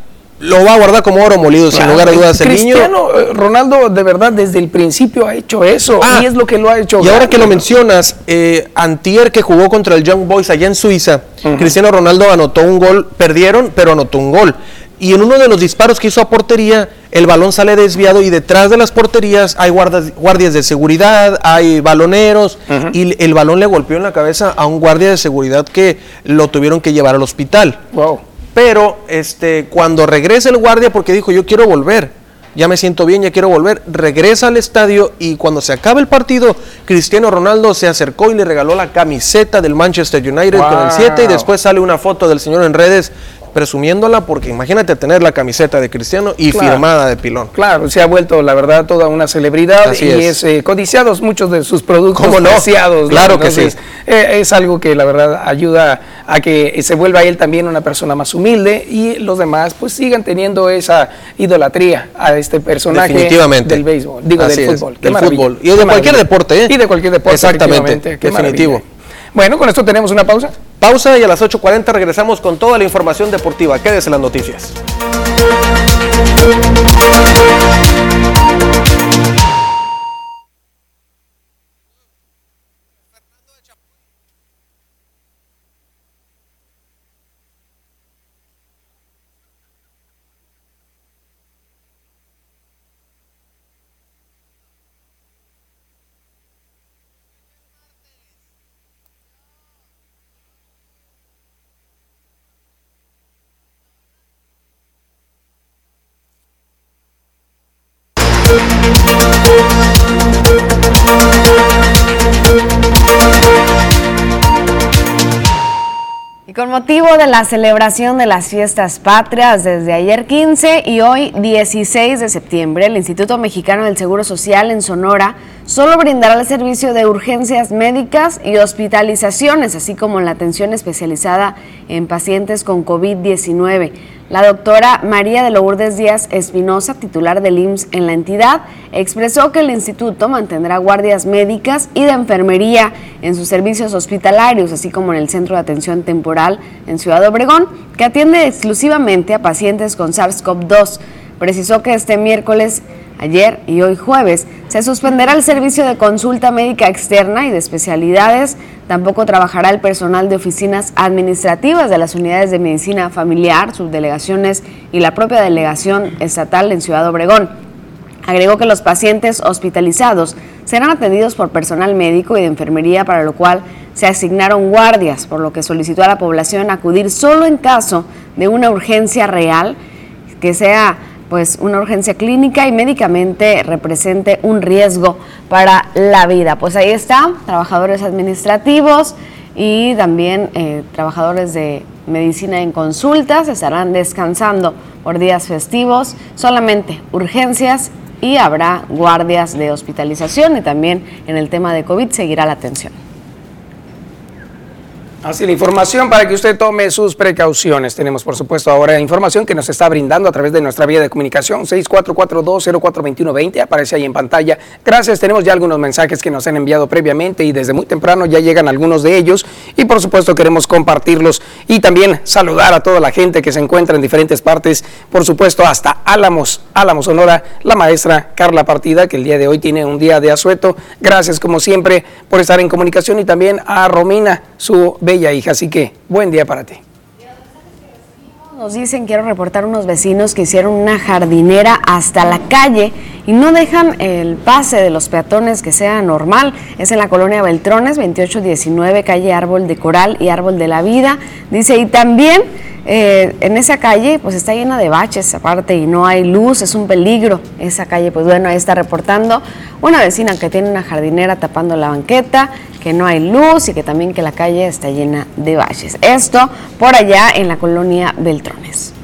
lo va a guardar como oro molido, sin lugar a dudas, el niño. Cristiano eh, Ronaldo de verdad desde el principio ha hecho eso Ah, y es lo que lo ha hecho. Y ahora que lo mencionas, eh, Antier que jugó contra el Young Boys allá en Suiza, Cristiano Ronaldo anotó un gol, perdieron, pero anotó un gol. Y en uno de los disparos que hizo a portería, el balón sale desviado y detrás de las porterías hay guardas- guardias de seguridad, hay baloneros, y el balón le golpeó en la cabeza a un guardia de seguridad que lo tuvieron que llevar al hospital. Wow. Pero este, cuando regresa el guardia, porque dijo, yo quiero volver, ya me siento bien, ya quiero volver, regresa al estadio y cuando se acaba el partido, Cristiano Ronaldo se acercó y le regaló la camiseta del Manchester United con el Wow. 7 y después sale una foto del señor en redes presumiéndola, porque imagínate tener la camiseta de Cristiano y Claro. firmada de pilón. Claro, se ha vuelto la verdad toda una celebridad Así y es. es, eh, codiciados muchos de sus productos ¿Cómo no? ¿no? Claro que sí. eh, es algo que la verdad ayuda a que se vuelva él también una persona más humilde y los demás pues sigan teniendo esa idolatría a este personaje Definitivamente. del béisbol, digo Así del fútbol. Del fútbol. Y de cualquier deporte, ¿eh? Y de cualquier deporte. Exactamente, definitivo. maravilla. Bueno, con esto tenemos una pausa. Pausa y a las 8.40 regresamos con toda la información deportiva. Quédese en las noticias. Y con motivo de la celebración de las fiestas patrias desde ayer 15 y hoy 16 de septiembre, el Instituto Mexicano del Seguro Social en Sonora solo brindará el servicio de urgencias médicas y hospitalizaciones, así como la atención especializada en pacientes con COVID-19. La doctora María de Lourdes Díaz Espinosa, titular del IMSS en la entidad, expresó que el instituto mantendrá guardias médicas y de enfermería en sus servicios hospitalarios, así como en el Centro de Atención Temporal en Ciudad Obregón, que atiende exclusivamente a pacientes con SARS-CoV-2. Precisó que este miércoles Ayer y hoy jueves se suspenderá el servicio de consulta médica externa y de especialidades. Tampoco trabajará el personal de oficinas administrativas de las unidades de medicina familiar, subdelegaciones y la propia delegación estatal en Ciudad Obregón. Agregó que los pacientes hospitalizados serán atendidos por personal médico y de enfermería, para lo cual se asignaron guardias, por lo que solicitó a la población acudir solo en caso de una urgencia real que sea pues una urgencia clínica y médicamente represente un riesgo para la vida. Pues ahí está, trabajadores administrativos y también eh, trabajadores de medicina en consultas estarán descansando por días festivos, solamente urgencias y habrá guardias de hospitalización y también en el tema de COVID seguirá la atención. Así la información para que usted tome sus precauciones. Tenemos, por supuesto, ahora información que nos está brindando a través de nuestra vía de comunicación 6442042120. Aparece ahí en pantalla. Gracias. Tenemos ya algunos mensajes que nos han enviado previamente y desde muy temprano ya llegan algunos de ellos. Y por supuesto queremos compartirlos y también saludar a toda la gente que se encuentra en diferentes partes. Por supuesto, hasta Álamos, Álamos Sonora, la maestra Carla Partida, que el día de hoy tiene un día de asueto. Gracias, como siempre, por estar en comunicación y también a Romina, su bella hija. Así que buen día para ti. Nos dicen, quiero reportar unos vecinos que hicieron una jardinera hasta la calle y no dejan el pase de los peatones que sea normal. Es en la colonia Beltrones, 2819, calle Árbol de Coral y Árbol de la Vida. Dice, y también eh, en esa calle pues está llena de baches aparte y no hay luz, es un peligro esa calle. Pues bueno, ahí está reportando una vecina que tiene una jardinera tapando la banqueta, que no hay luz y que también que la calle está llena de baches. Esto por allá en la colonia Beltrones.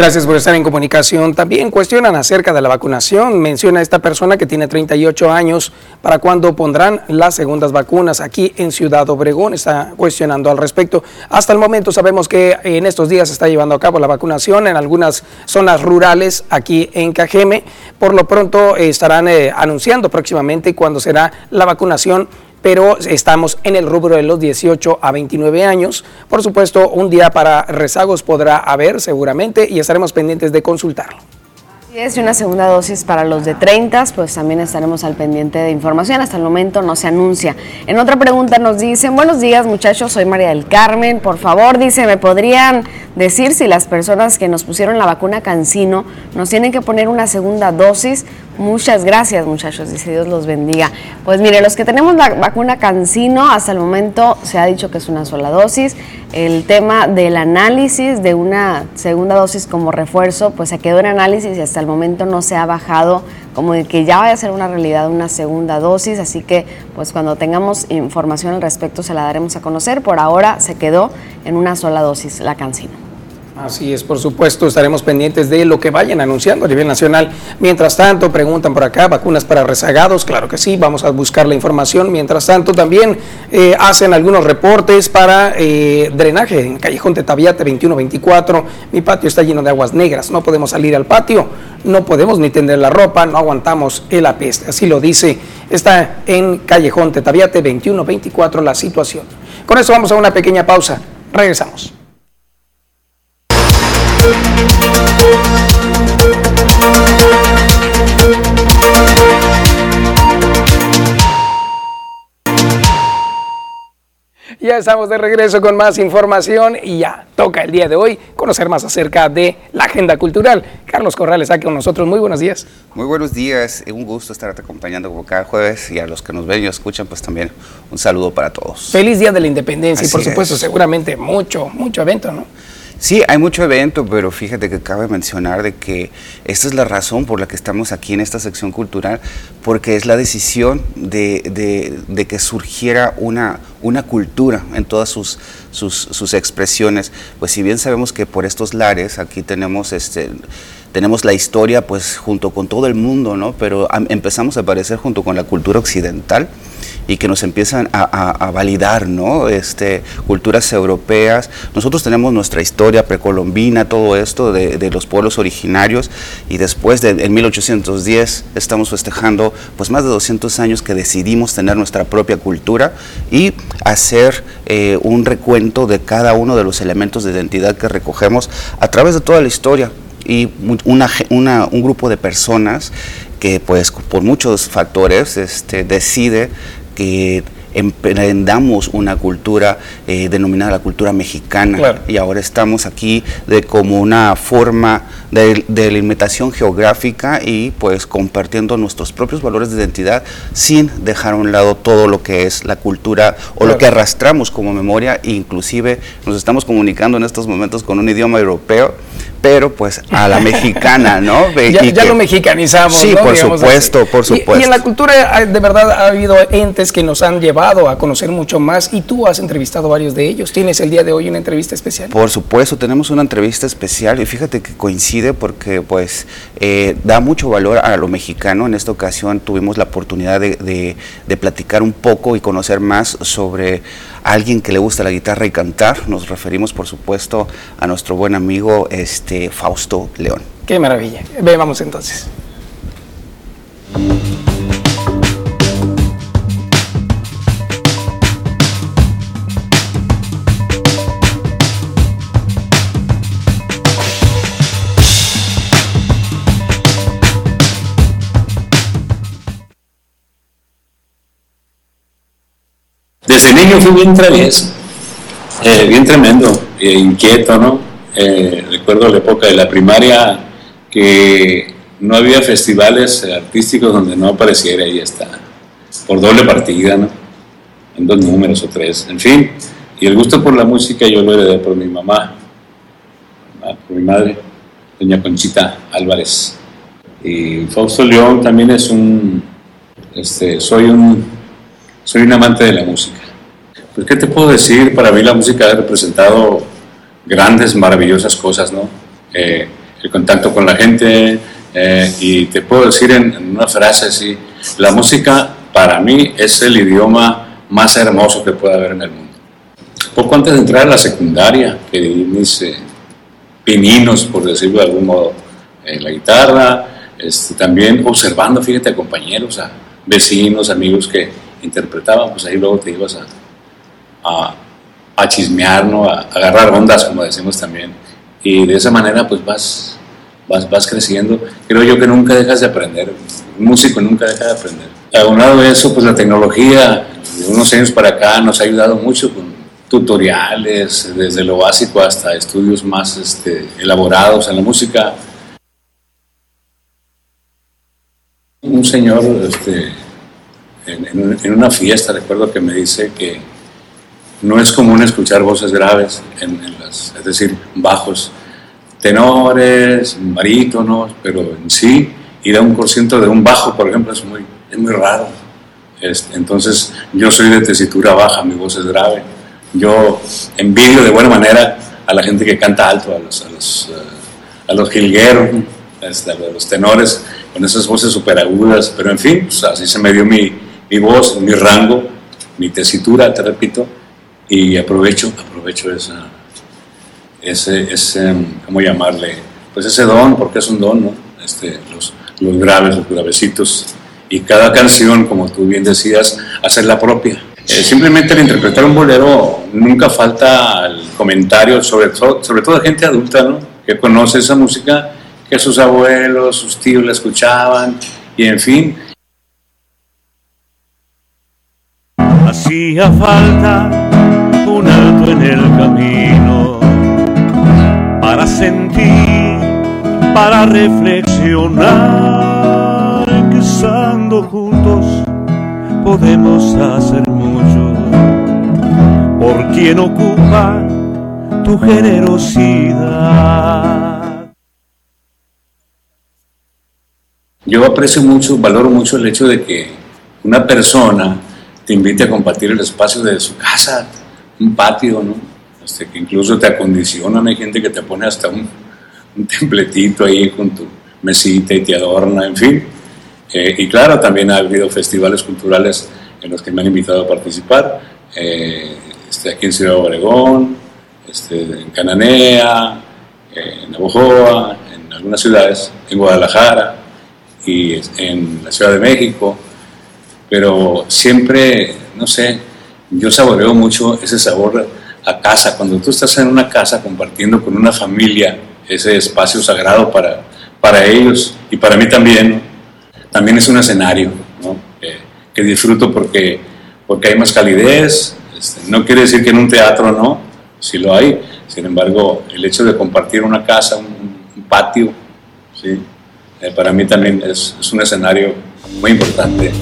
Gracias por estar en comunicación. También cuestionan acerca de la vacunación. Menciona esta persona que tiene 38 años para cuándo pondrán las segundas vacunas aquí en Ciudad Obregón. Está cuestionando al respecto. Hasta el momento sabemos que en estos días se está llevando a cabo la vacunación en algunas zonas rurales aquí en Cajeme. Por lo pronto estarán eh, anunciando próximamente cuándo será la vacunación pero estamos en el rubro de los 18 a 29 años. Por supuesto, un día para rezagos podrá haber seguramente y estaremos pendientes de consultarlo. Si es una segunda dosis para los de 30, pues también estaremos al pendiente de información. Hasta el momento no se anuncia. En otra pregunta nos dicen, buenos días muchachos, soy María del Carmen. Por favor, dice, ¿me podrían decir si las personas que nos pusieron la vacuna Cancino nos tienen que poner una segunda dosis? Muchas gracias muchachos, dice Dios los bendiga. Pues mire, los que tenemos la vacuna Cancino, hasta el momento se ha dicho que es una sola dosis. El tema del análisis de una segunda dosis como refuerzo, pues se quedó en análisis y hasta el momento no se ha bajado como de que ya vaya a ser una realidad una segunda dosis, así que pues cuando tengamos información al respecto se la daremos a conocer. Por ahora se quedó en una sola dosis la Cancino. Así es, por supuesto, estaremos pendientes de lo que vayan anunciando a nivel nacional. Mientras tanto, preguntan por acá, vacunas para rezagados, claro que sí, vamos a buscar la información. Mientras tanto, también eh, hacen algunos reportes para eh, drenaje en Callejón Tetaviate 2124. Mi patio está lleno de aguas negras, no podemos salir al patio, no podemos ni tender la ropa, no aguantamos el apeste. Así lo dice, está en Callejón Tetaviate 2124 la situación. Con eso vamos a una pequeña pausa, regresamos. Ya estamos de regreso con más información y ya toca el día de hoy conocer más acerca de la agenda cultural. Carlos Corrales aquí con nosotros. Muy buenos días. Muy buenos días. Un gusto estarte acompañando como cada jueves y a los que nos ven y escuchan, pues también un saludo para todos. Feliz Día de la Independencia y por supuesto seguramente mucho, mucho evento, ¿no? Sí, hay mucho evento, pero fíjate que cabe mencionar de que esta es la razón por la que estamos aquí en esta sección cultural, porque es la decisión de, de, que surgiera una, una cultura en todas sus, sus, sus, expresiones. Pues si bien sabemos que por estos lares aquí tenemos este tenemos la historia pues junto con todo el mundo, ¿no? Pero empezamos a aparecer junto con la cultura occidental y que nos empiezan a, validar, ¿no? Este, culturas europeas. Nosotros tenemos nuestra historia precolombina, todo esto de, los pueblos originarios y después de en 1810 estamos festejando pues más de 200 años que decidimos tener nuestra propia cultura y hacer eh, un recuento de cada uno de los elementos de identidad que recogemos a través de toda la historia y un grupo de personas que pues por muchos factores este, decide que emprendamos una cultura eh, denominada la cultura mexicana y ahora estamos aquí de como una forma de, de, limitación geográfica y pues compartiendo nuestros propios valores de identidad sin dejar a un lado todo lo que es la cultura o lo que arrastramos como memoria inclusive nos estamos comunicando en estos momentos con un idioma europeo pero pues a la mexicana, ¿no? (laughs) ya, lo mexicanizamos. Sí, por supuesto, por supuesto. Y, en la cultura de verdad ha habido entes que nos han llevado a conocer mucho más y tú has entrevistado a varios de ellos. ¿Tienes el día de hoy una entrevista especial? Por supuesto, tenemos una entrevista especial y fíjate que coincide porque pues eh, da mucho valor a lo mexicano. En esta ocasión tuvimos la oportunidad de, de platicar un poco y conocer más sobre alguien que le gusta la guitarra y cantar. Nos referimos, por supuesto, a nuestro buen amigo este, Fausto León. Qué maravilla. Ve, vamos entonces. Desde niño fui bien travieso, eh, bien tremendo, e inquieto, ¿no? Eh, recuerdo la época de la primaria que no había festivales artísticos donde no apareciera y está, por doble partida, ¿no? En dos números o tres, en fin. Y el gusto por la música yo lo heredé por mi mamá, por mi madre, doña Conchita Álvarez. Y Fausto León también es un, este, soy un soy un amante de la música. Pues, ¿qué te puedo decir? Para mí la música ha representado grandes, maravillosas cosas, ¿no? Eh, el contacto con la gente, eh, y te puedo decir en, una frase así, la música para mí es el idioma más hermoso que puede haber en el mundo. Poco antes de entrar a la secundaria, que mis eh, pininos, por decirlo de algún modo, en la guitarra, este, también observando, fíjate, a compañeros, a vecinos, amigos que interpretaban, pues ahí luego te ibas a, a, chismear, ¿no? a, agarrar ondas, como decimos también. Y de esa manera pues vas, vas, vas creciendo. Creo yo que nunca dejas de aprender, un músico nunca deja de aprender. Aunado de eso, pues la tecnología de unos años para acá nos ha ayudado mucho con tutoriales, desde lo básico hasta estudios más este, elaborados en la música. Un señor este, en, una fiesta, recuerdo que me dice que no es común escuchar voces graves, en, las, es decir, bajos, tenores, barítonos, pero en sí ir a un concierto de un bajo, por ejemplo, es muy, es muy raro. Este, entonces, yo soy de tesitura baja, mi voz es grave. Yo envidio de buena manera a la gente que canta alto, a los, a los, eh, a los jilgueros, este, a los tenores, con esas voces súper agudas, pero en fin, pues, así se me dio mi, mi voz, mi rango, mi tesitura, te repito, y aprovecho, aprovecho esa, ese, ese, ¿cómo llamarle? Pues ese don, porque es un don, ¿no? Este, los, graves, los gravecitos, y cada canción, como tú bien decías, hacerla propia. Eh, simplemente al interpretar un bolero nunca falta el comentario, sobre todo, sobre todo gente adulta, ¿no? Que conoce esa música, que sus abuelos, sus tíos la escuchaban, y en fin, Hacía falta un alto en el camino para sentir, para reflexionar, que estando juntos podemos hacer mucho por quien ocupa tu generosidad. Yo aprecio mucho, valoro mucho el hecho de que una persona te invite a compartir el espacio de su casa, un patio, ¿no? Este, que incluso te acondicionan, hay gente que te pone hasta un, un templetito ahí con tu mesita y te adorna, en fin. Eh, y claro, también ha habido festivales culturales en los que me han invitado a participar, eh, este, aquí en Ciudad Obregón, este, en Cananea, en Navojoa, en algunas ciudades, en Guadalajara y en la Ciudad de México, pero siempre, no sé, yo saboreo mucho ese sabor a casa, cuando tú estás en una casa compartiendo con una familia ese espacio sagrado para, para ellos y para mí también, también es un escenario ¿no? que disfruto porque, porque hay más calidez, este, no quiere decir que en un teatro no, si lo hay, sin embargo, el hecho de compartir una casa, un, un patio, ¿sí? Eh, para mí también es, es un escenario muy importante.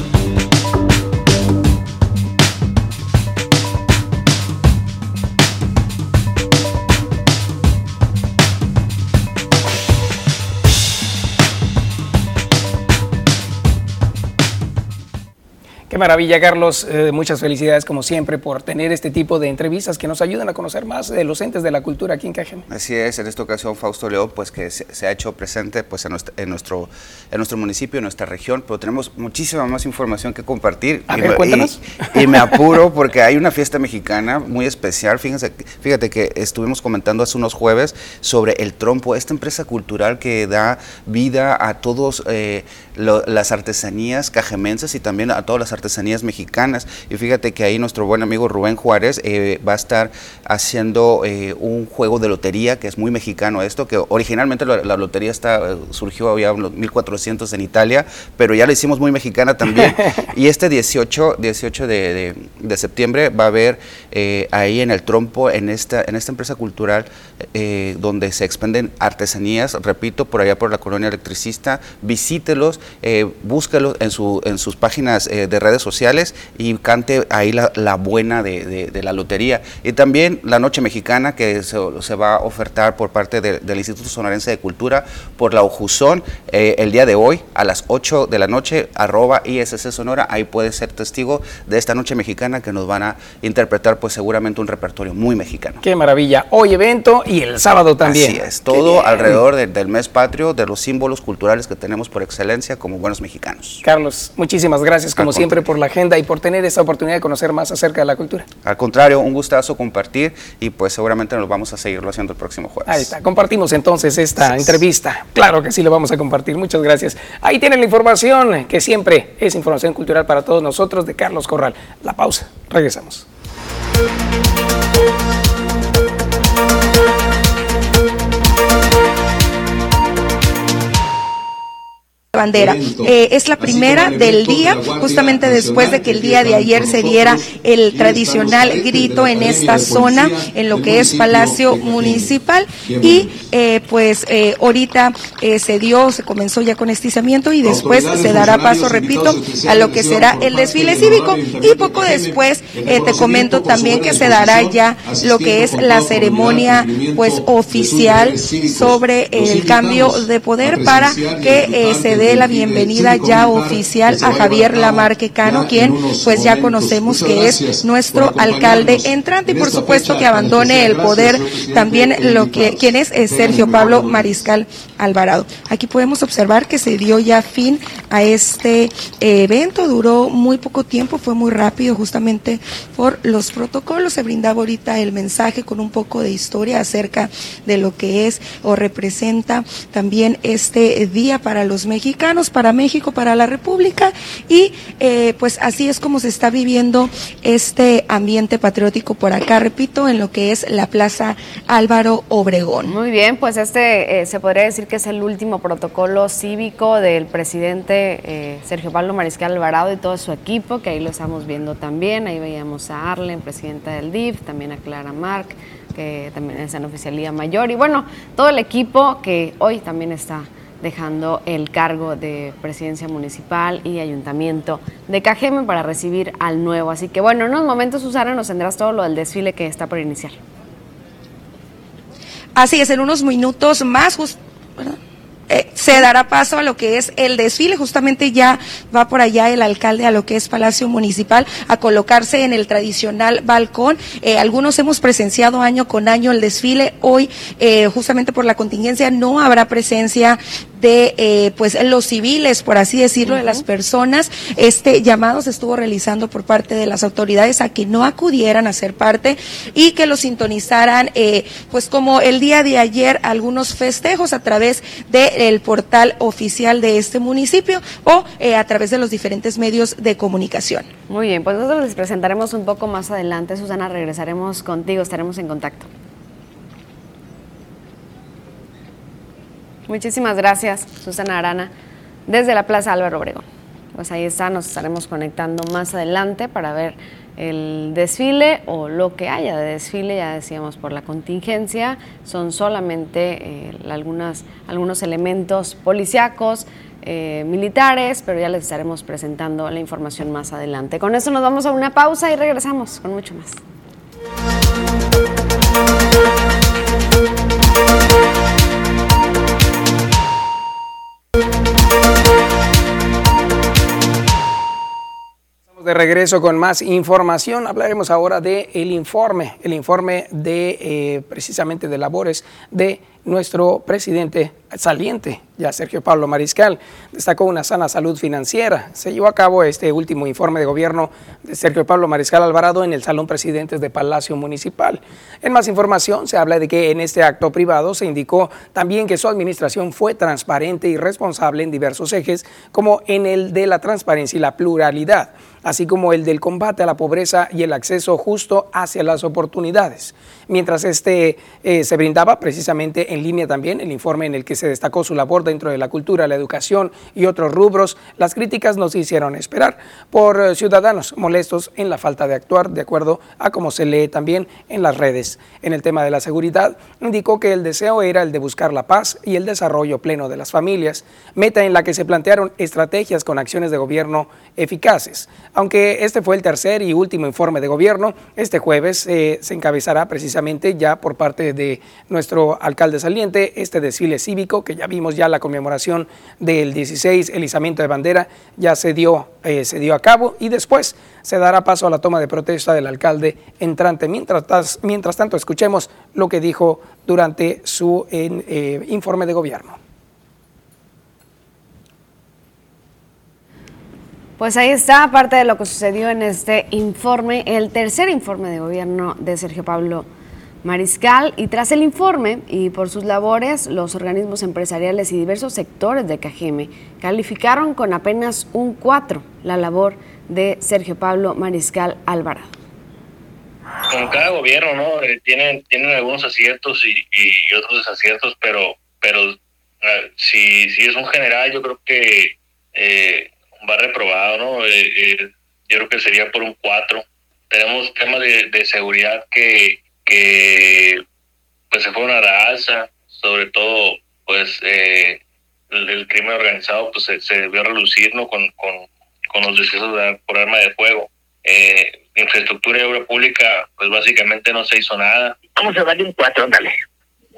Qué maravilla, Carlos. Eh, muchas felicidades, como siempre, por tener este tipo de entrevistas que nos ayudan a conocer más de los entes de la cultura aquí en Cajeme. Así es, en esta ocasión Fausto León, pues que se, se ha hecho presente pues, en, nuestro, en, nuestro, en nuestro municipio, en nuestra región, pero tenemos muchísima más información que compartir. A y, ver, cuéntanos. y, y me (laughs) apuro porque hay una fiesta mexicana muy especial. Fíjense, fíjate que estuvimos comentando hace unos jueves sobre el trompo, esta empresa cultural que da vida a todas eh, las artesanías cajemenses y también a todas las artesanías mexicanas. Y fíjate que ahí nuestro buen amigo Rubén Juárez eh, va a estar haciendo eh, un juego de lotería que es muy mexicano esto, que originalmente la, la lotería está, eh, surgió había unos 1400 en Italia, pero ya la hicimos muy mexicana también. (laughs) y este 18, 18 de, de, de septiembre va a haber eh, ahí en el trompo, en esta, en esta empresa cultural, donde se expenden artesanías, repito, por allá por la colonia electricista, visítelos, eh, búscalos en, su, en sus páginas eh, de redes sociales y cante ahí la, la buena de, de, de, la lotería. Y también la Noche Mexicana que se, se va a ofertar por parte de, del Instituto Sonorense de Cultura por la Ojuzón eh, el día de hoy a las 8 de la noche, arroba ISC Sonora, ahí puedes ser testigo de esta Noche Mexicana que nos van a interpretar pues seguramente un repertorio muy mexicano. Qué maravilla. Hoy evento y el sábado también. Así es, todo alrededor de, del mes patrio, de los símbolos culturales que tenemos por excelencia como buenos mexicanos. Carlos, muchísimas gracias como siempre por la agenda y por tener esta oportunidad de conocer más acerca de la cultura. Al contrario, un gustazo compartir y pues seguramente nos vamos a seguirlo haciendo el próximo jueves. Ahí está, compartimos entonces esta entrevista. Claro que sí lo vamos a compartir, muchas gracias. Ahí tienen la información que siempre es información cultural para todos nosotros de Carlos Corral. La pausa, regresamos. Bandera. Eh, es la primera del día, justamente después de que el día de ayer se diera el tradicional grito en esta zona, en lo que es Palacio Municipal. Y eh, pues eh, ahorita se dio, se comenzó ya con estizamiento y después se dará paso, repito, a lo que será el desfile cívico. Y poco después te comento también que se dará ya lo que es la ceremonia pues oficial sobre el cambio de poder para que se dé la bienvenida ya oficial a Javier Lamarque Cano, quien pues ya conocemos que es nuestro alcalde entrante y por supuesto que abandone el poder también lo que quien es, es Sergio Pablo Mariscal Alvarado. Aquí podemos observar que se dio ya fin a este evento, duró muy poco tiempo, fue muy rápido justamente por los protocolos, se brindaba ahorita el mensaje con un poco de historia acerca de lo que es o representa también este día para los mexicanos, para México, para la República y eh, pues así es como se está viviendo este ambiente patriótico por acá, repito, en lo que es la Plaza Álvaro Obregón. Muy bien, pues este eh, se podría decir que es el último protocolo cívico del presidente eh, Sergio Pablo Mariscal Alvarado y todo su equipo, que ahí lo estamos viendo también. Ahí veíamos a Arlen, presidenta del DIF, también a Clara Marc, que también es en oficialía mayor, y bueno, todo el equipo que hoy también está dejando el cargo de presidencia municipal y ayuntamiento de Cajeme para recibir al nuevo. Así que bueno, en unos momentos, Susana, nos tendrás todo lo del desfile que está por iniciar. Así es, en unos minutos más, eh, se dará paso a lo que es el desfile. Justamente ya va por allá el alcalde a lo que es Palacio Municipal a colocarse en el tradicional balcón. Eh, algunos hemos presenciado año con año el desfile. Hoy, eh, justamente por la contingencia, no habrá presencia de eh, pues los civiles, por así decirlo, de las personas. Este llamado se estuvo realizando por parte de las autoridades a que no acudieran a ser parte y que lo sintonizaran, eh, pues como el día de ayer, algunos festejos a través del portal oficial de este municipio o eh, a través de los diferentes medios de comunicación. Muy bien, pues nosotros les presentaremos un poco más adelante. Susana, regresaremos contigo, estaremos en contacto. Muchísimas gracias, Susana Arana, desde la Plaza Álvaro Obregón. Pues ahí está, nos estaremos conectando más adelante para ver el desfile o lo que haya de desfile, ya decíamos por la contingencia, son solamente eh, algunas, algunos elementos policíacos, eh, militares, pero ya les estaremos presentando la información más adelante. Con eso nos vamos a una pausa y regresamos con mucho más. De regreso con más información. Hablaremos ahora del el informe, el informe de eh, precisamente de labores de nuestro presidente saliente, ya Sergio Pablo Mariscal. Destacó una sana salud financiera. Se llevó a cabo este último informe de gobierno de Sergio Pablo Mariscal Alvarado en el Salón Presidentes de Palacio Municipal. En más información se habla de que en este acto privado se indicó también que su administración fue transparente y responsable en diversos ejes, como en el de la transparencia y la pluralidad así como el del combate a la pobreza y el acceso justo hacia las oportunidades. Mientras este eh, se brindaba precisamente en línea también el informe en el que se destacó su labor dentro de la cultura, la educación y otros rubros, las críticas no se hicieron esperar por eh, ciudadanos molestos en la falta de actuar de acuerdo a como se lee también en las redes. En el tema de la seguridad, indicó que el deseo era el de buscar la paz y el desarrollo pleno de las familias, meta en la que se plantearon estrategias con acciones de gobierno eficaces. Aunque este fue el tercer y último informe de gobierno, este jueves eh, se encabezará precisamente ya por parte de nuestro alcalde saliente este desfile cívico que ya vimos ya la conmemoración del 16, el izamiento de bandera ya se dio, eh, se dio a cabo y después se dará paso a la toma de protesta del alcalde entrante. Mientras, mientras tanto, escuchemos lo que dijo durante su eh, informe de gobierno. Pues ahí está parte de lo que sucedió en este informe, el tercer informe de gobierno de Sergio Pablo Mariscal. Y tras el informe y por sus labores, los organismos empresariales y diversos sectores de Cajeme calificaron con apenas un 4 la labor de Sergio Pablo Mariscal Alvarado. Como cada gobierno, ¿no? Eh, tienen, tienen algunos aciertos y, otros desaciertos, pero, pero eh, si, si es un general, yo creo que eh, va reprobado, ¿no? Yo creo que sería por un 4. Tenemos temas de seguridad que, que pues se fueron a la alza, sobre todo pues eh, el, crimen organizado pues se, se vio relucir ¿no? con, con, con los decesos de- por arma de fuego. Eh, infraestructura y obra pública pues básicamente no se hizo nada. Vamos a darle un 4, ándale.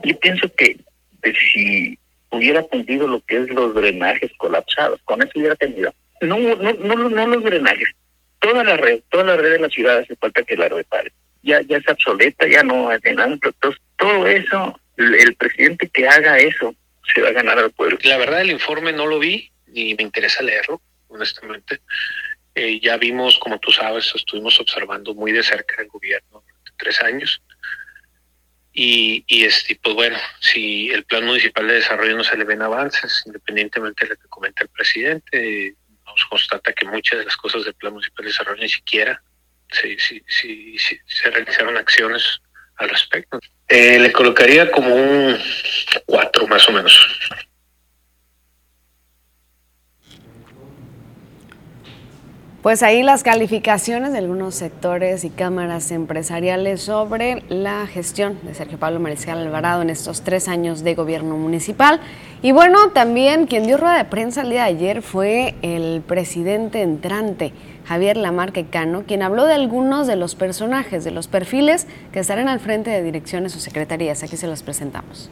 Yo pienso que, que si hubiera atendido lo que es los drenajes colapsados, con eso hubiera atendido. No, no, no, no los drenajes, toda la red, toda la red de la ciudad hace falta que la repare. Ya, ya es obsoleta, ya no hace nada. Entonces, todo eso, el, presidente que haga eso, se va a ganar al pueblo. La verdad, el informe no lo vi y me interesa leerlo, honestamente. Eh, ya vimos, como tú sabes, estuvimos observando muy de cerca el gobierno durante tres años. Y, y este, pues bueno, si el plan municipal de desarrollo no se le ven avances, independientemente de lo que comenta el presidente, nos constata que muchas de las cosas del plan municipal de desarrollo ni siquiera se, se, se, se- se realizaron acciones al respecto. Eh, le colocaría como un cuatro más o menos. Pues ahí las calificaciones de algunos sectores y cámaras empresariales sobre la gestión de Sergio Pablo Mariscal Alvarado en estos tres años de gobierno municipal. Y bueno, también quien dio rueda de prensa el día de ayer fue el presidente entrante Javier Lamarque Cano, quien habló de algunos de los personajes, de los perfiles que estarán al frente de direcciones o secretarías. Aquí se los presentamos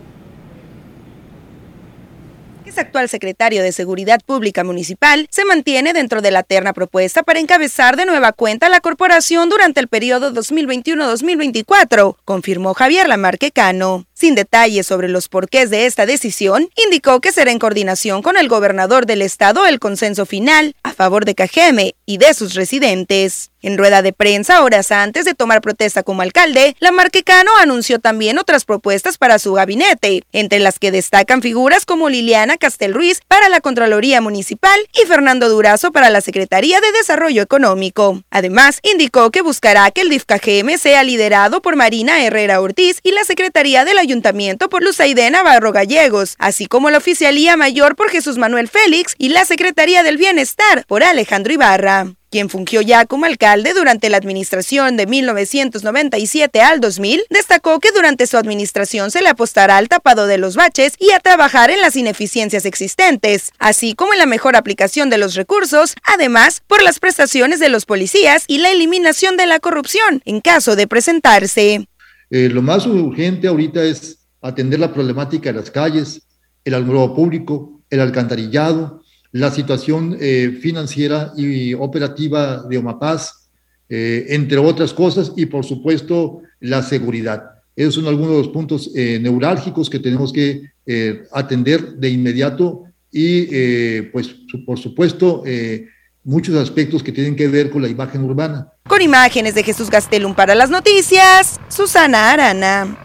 actual secretario de Seguridad Pública Municipal, se mantiene dentro de la terna propuesta para encabezar de nueva cuenta la corporación durante el periodo 2021-2024, confirmó Javier Lamarque Cano. Sin detalles sobre los porqués de esta decisión, indicó que será en coordinación con el gobernador del estado el consenso final a favor de Cajeme y de sus residentes. En rueda de prensa, horas antes de tomar protesta como alcalde, la Marquecano anunció también otras propuestas para su gabinete, entre las que destacan figuras como Liliana Castel Ruiz para la Contraloría Municipal y Fernando Durazo para la Secretaría de Desarrollo Económico. Además, indicó que buscará que el DIFCAGM sea liderado por Marina Herrera Ortiz y la Secretaría del Ayuntamiento por Luzaide Navarro Gallegos, así como la Oficialía Mayor por Jesús Manuel Félix y la Secretaría del Bienestar por Alejandro Ibarra quien fungió ya como alcalde durante la administración de 1997 al 2000, destacó que durante su administración se le apostará al tapado de los baches y a trabajar en las ineficiencias existentes, así como en la mejor aplicación de los recursos, además por las prestaciones de los policías y la eliminación de la corrupción en caso de presentarse. Eh, lo más urgente ahorita es atender la problemática de las calles, el alumbrado público, el alcantarillado, la situación eh, financiera y operativa de Omapaz, eh, entre otras cosas, y por supuesto la seguridad. Esos son algunos de los puntos eh, neurálgicos que tenemos que atender de inmediato y, pues, por supuesto, muchos aspectos que tienen que ver con la imagen urbana. Con imágenes de Jesús Gastelum para las noticias, Susana Arana.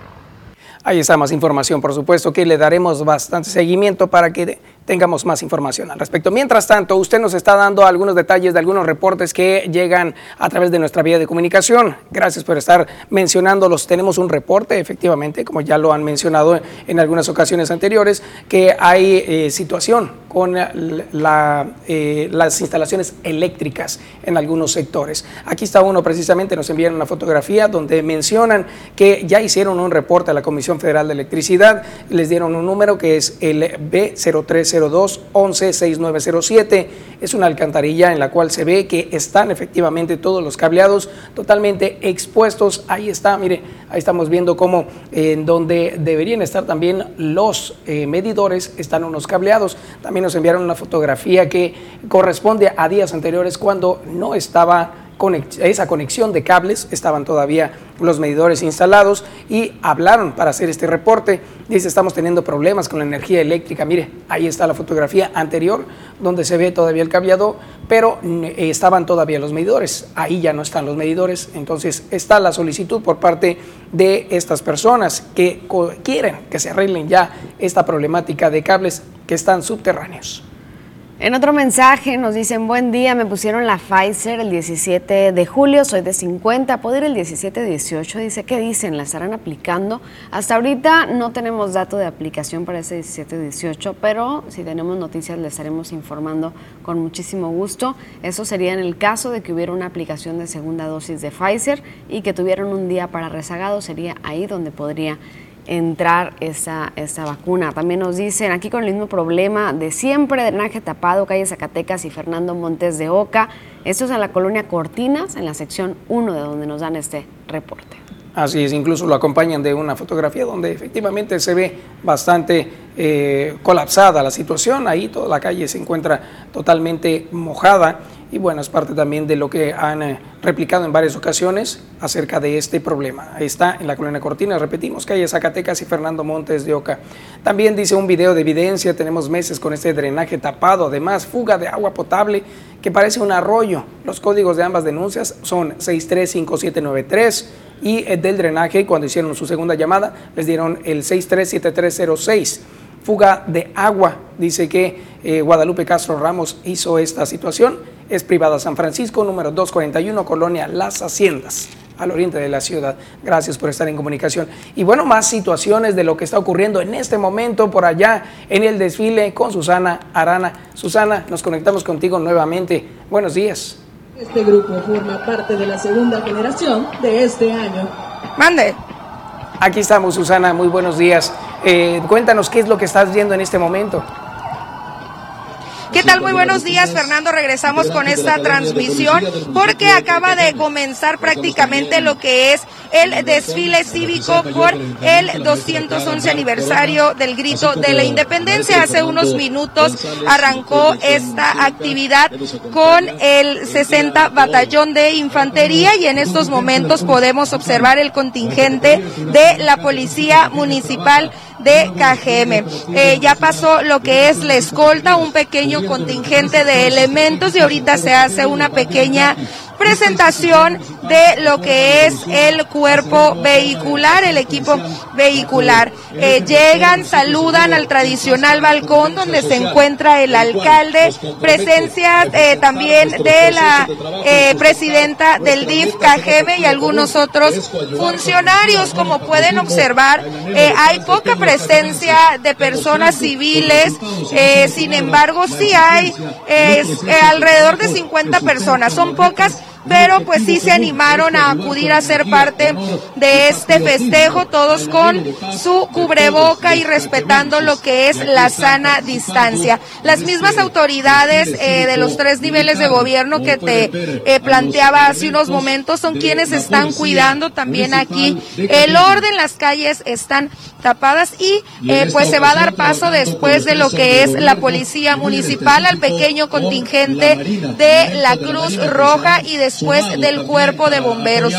Ahí está más información, por supuesto, que le daremos bastante seguimiento para que tengamos más información al respecto. Mientras tanto, usted nos está dando algunos detalles de algunos reportes que llegan a través de nuestra vía de comunicación. Gracias por estar mencionándolos. Tenemos un reporte, efectivamente, como ya lo han mencionado en algunas ocasiones anteriores, que hay eh, situación con eh, las instalaciones eléctricas en algunos sectores. Aquí está uno precisamente, nos envían una fotografía donde mencionan que ya hicieron un reporte a la Comisión Federal de Electricidad, les dieron un número que es el B03 02 11 6907. Es una alcantarilla en la cual se ve que están efectivamente todos los cableados totalmente expuestos. Ahí está, mire, ahí estamos viendo cómo en donde deberían estar también los eh, medidores están unos cableados. También nos enviaron una fotografía que corresponde a días anteriores cuando no estaba esa conexión de cables, estaban todavía los medidores instalados y hablaron para hacer este reporte. Dice, estamos teniendo problemas con la energía eléctrica. Mire, ahí está la fotografía anterior donde se ve todavía el cableado, pero eh, estaban todavía los medidores. Ahí ya no están los medidores. Entonces está la solicitud por parte de estas personas que quieren que se arreglen ya esta problemática de cables que están subterráneos. En otro mensaje nos dicen, buen día, me pusieron la Pfizer el 17 de julio, soy de 50, puedo ir el 17-18, dice, ¿qué dicen? ¿La estarán aplicando? Hasta ahorita no tenemos dato de aplicación para ese 17-18, pero si tenemos noticias le estaremos informando con muchísimo gusto. Eso sería en el caso de que hubiera una aplicación de segunda dosis de Pfizer y que tuvieran un día para rezagado, sería ahí donde podría entrar esa, esa vacuna. También nos dicen aquí con el mismo problema de siempre, drenaje tapado, calle Zacatecas y Fernando Montes de Oca. Esto es en la colonia Cortinas, en la sección 1 de donde nos dan este reporte. Así es, incluso lo acompañan de una fotografía donde efectivamente se ve bastante eh, colapsada la situación. Ahí toda la calle se encuentra totalmente mojada y bueno, es parte también de lo que han eh, replicado en varias ocasiones acerca de este problema. Ahí está en la colonia Cortina, repetimos, calle Zacatecas y Fernando Montes de Oca. También dice un video de evidencia, tenemos meses con este drenaje tapado, además fuga de agua potable que parece un arroyo. Los códigos de ambas denuncias son 635793 y eh, del drenaje, cuando hicieron su segunda llamada, les dieron el 637306 fuga de agua. Dice que eh, Guadalupe Castro Ramos hizo esta situación es privada San Francisco, número 241, Colonia Las Haciendas al oriente de la ciudad. Gracias por estar en comunicación. Y bueno, más situaciones de lo que está ocurriendo en este momento por allá en el desfile con Susana Arana. Susana, nos conectamos contigo nuevamente. Buenos días. Este grupo forma parte de la segunda generación de este año. Mande. Aquí estamos, Susana. Muy buenos días. Eh, cuéntanos qué es lo que estás viendo en este momento. ¿Qué ¿Qué tal? Muy buenos días, Fernando. Regresamos con esta transmisión porque acaba de comenzar prácticamente lo que es el desfile cívico por el 211 aniversario del grito de la independencia. Hace unos minutos arrancó esta actividad con el 60 Batallón de Infantería y en estos momentos podemos observar el contingente de la Policía Municipal de KGM. Eh, ya pasó lo que es la escolta, un pequeño contingente de elementos y ahorita se hace una pequeña presentación de lo que es el cuerpo vehicular, el equipo vehicular. Eh, llegan, saludan al tradicional balcón donde se encuentra el alcalde, presencia eh, también de la eh, presidenta del DIF KGM y algunos otros funcionarios. Como pueden observar, hay poca presencia de personas civiles, sin embargo sí hay alrededor de 50 personas, son pocas pero pues sí se animaron a acudir a ser parte de este festejo, todos con su cubreboca y respetando lo que es la sana distancia. Las mismas autoridades eh, de los tres niveles de gobierno que te eh, planteaba hace unos momentos son quienes están cuidando también aquí el orden, las calles están tapadas y eh, pues se va a dar paso después de lo que es la policía municipal al pequeño contingente de la Cruz Roja y después del cuerpo de bomberos.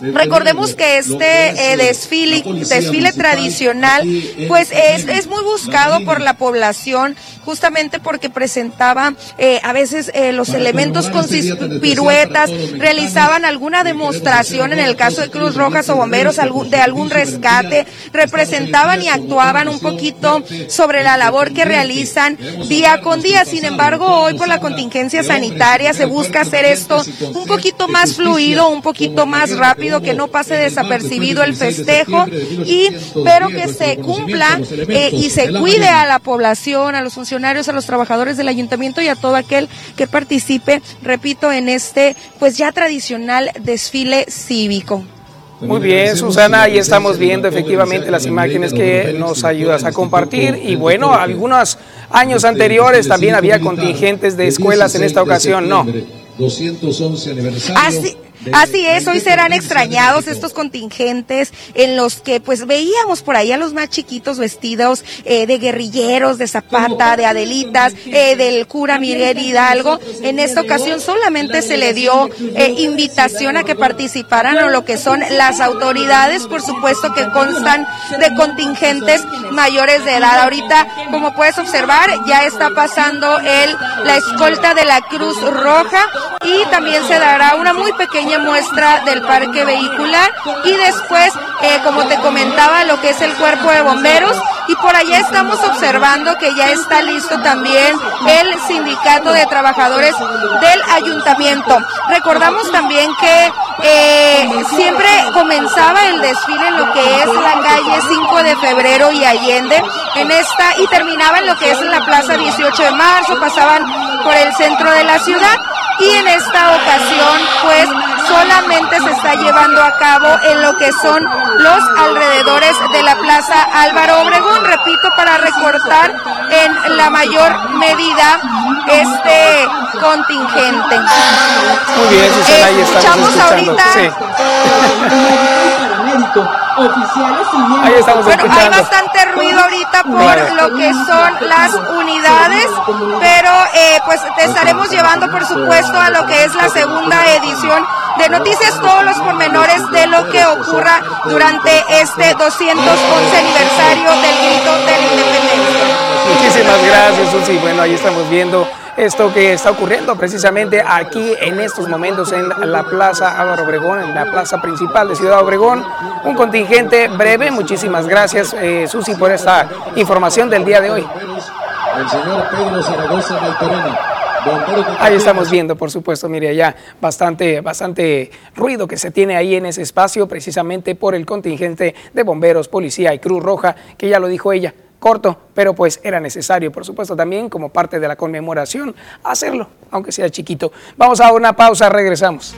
Recordemos que este eh, desfile, desfile tradicional, pues es, es, muy buscado por la población, justamente porque presentaba eh, a veces eh, los elementos con piruetas, realizaban alguna demostración en el caso de Cruz Rojas o bomberos de algún rescate, representaban y actuaban un poquito sobre la labor que realizan día con día. Sin embargo, hoy por la contingencia sanitaria se busca hacer esto un poquito más fluido, un poquito más rápido que no pase desapercibido el festejo y pero que se cumpla eh, y se cuide a la población, a los funcionarios, a los trabajadores del ayuntamiento y a todo aquel que participe, repito, en este pues ya tradicional desfile cívico. Muy bien, Susana, ahí estamos viendo efectivamente las imágenes que nos ayudas a compartir y bueno, algunos años anteriores también había contingentes de escuelas en esta ocasión, ¿no? 211 aniversario. Así es, hoy serán extrañados estos contingentes en los que pues veíamos por ahí a los más chiquitos vestidos eh, de guerrilleros, de Zapata, de Adelitas, eh, del cura Miguel Hidalgo. En esta ocasión solamente se le dio eh, invitación a que participaran en lo que son las autoridades, por supuesto que constan de contingentes mayores de edad. Ahorita, como puedes observar, ya está pasando el, la escolta de la Cruz Roja y también se dará una muy pequeña muestra del parque vehicular y después, eh, como te comentaba, lo que es el cuerpo de bomberos. Y por allá estamos observando que ya está listo también el sindicato de trabajadores del ayuntamiento. Recordamos también que eh, siempre comenzaba el desfile en lo que es la calle 5 de febrero y Allende, en esta, y terminaba en lo que es la plaza 18 de marzo, pasaban por el centro de la ciudad y en esta ocasión pues solamente se está llevando a cabo en lo que son los alrededores de la Plaza Álvaro Obregón, repito, para recortar en la mayor medida este contingente. Muy bien, Susana, ahí estamos ahorita (laughs) Ahí estamos bueno, hay bastante ruido ahorita por lo que son las unidades, pero eh, pues te estaremos llevando, por supuesto, a lo que es la segunda edición de noticias, todos los pormenores de lo que ocurra durante este 211 aniversario del grito de la independencia. (laughs) Muchísimas gracias, Susi. Bueno, ahí estamos viendo esto que está ocurriendo precisamente aquí en estos momentos en la Plaza Álvaro Obregón, en la plaza principal de Ciudad Obregón. Un contingente breve. Muchísimas gracias, eh, Susi, por esta información del día de hoy. El señor Pedro Zaragoza Ahí estamos viendo, por supuesto, mire, ya bastante, bastante ruido que se tiene ahí en ese espacio, precisamente por el contingente de bomberos, policía y Cruz Roja, que ya lo dijo ella, corto, pero pues era necesario, por supuesto, también como parte de la conmemoración, hacerlo, aunque sea chiquito. Vamos a una pausa, regresamos.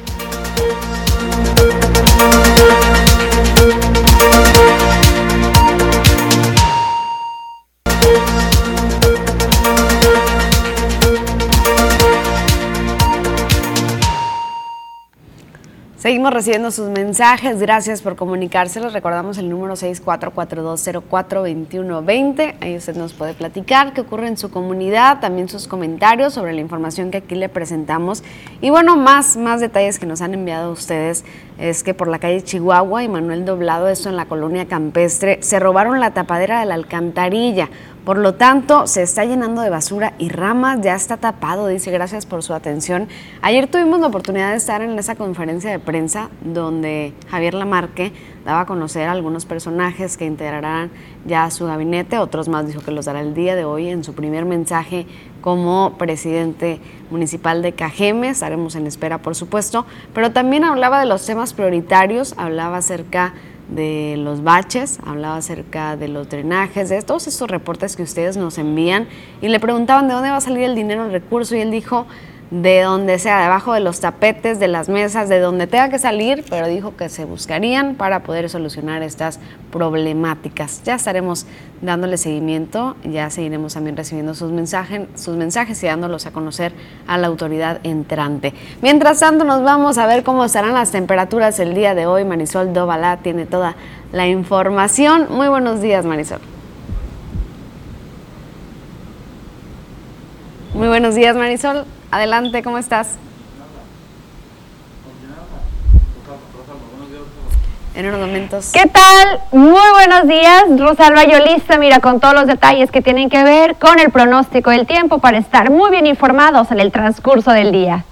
Seguimos recibiendo sus mensajes, gracias por comunicárselos. Recordamos el número 6442042120. Ahí usted nos puede platicar qué ocurre en su comunidad, también sus comentarios sobre la información que aquí le presentamos. Y bueno, más, más detalles que nos han enviado ustedes es que por la calle Chihuahua y Manuel Doblado, esto en la colonia campestre, se robaron la tapadera de la alcantarilla. Por lo tanto, se está llenando de basura y ramas, ya está tapado, dice, gracias por su atención. Ayer tuvimos la oportunidad de estar en esa conferencia de prensa donde Javier Lamarque daba a conocer a algunos personajes que integrarán ya su gabinete, otros más dijo que los dará el día de hoy en su primer mensaje como presidente municipal de Cajeme, estaremos en espera por supuesto, pero también hablaba de los temas prioritarios, hablaba acerca de los baches, hablaba acerca de los drenajes, de todos estos reportes que ustedes nos envían y le preguntaban de dónde va a salir el dinero, el recurso y él dijo de donde sea, debajo de los tapetes, de las mesas, de donde tenga que salir, pero dijo que se buscarían para poder solucionar estas problemáticas. Ya estaremos dándole seguimiento, ya seguiremos también recibiendo sus mensajes, sus mensajes y dándolos a conocer a la autoridad entrante. Mientras tanto, nos vamos a ver cómo estarán las temperaturas el día de hoy. Marisol Dobalá tiene toda la información. Muy buenos días, Marisol. Muy buenos días, Marisol. Adelante, ¿cómo estás? En unos momentos. ¿Qué tal? Muy buenos días, Rosalba Yolista. Mira, con todos los detalles que tienen que ver con el pronóstico del tiempo para estar muy bien informados en el transcurso del día.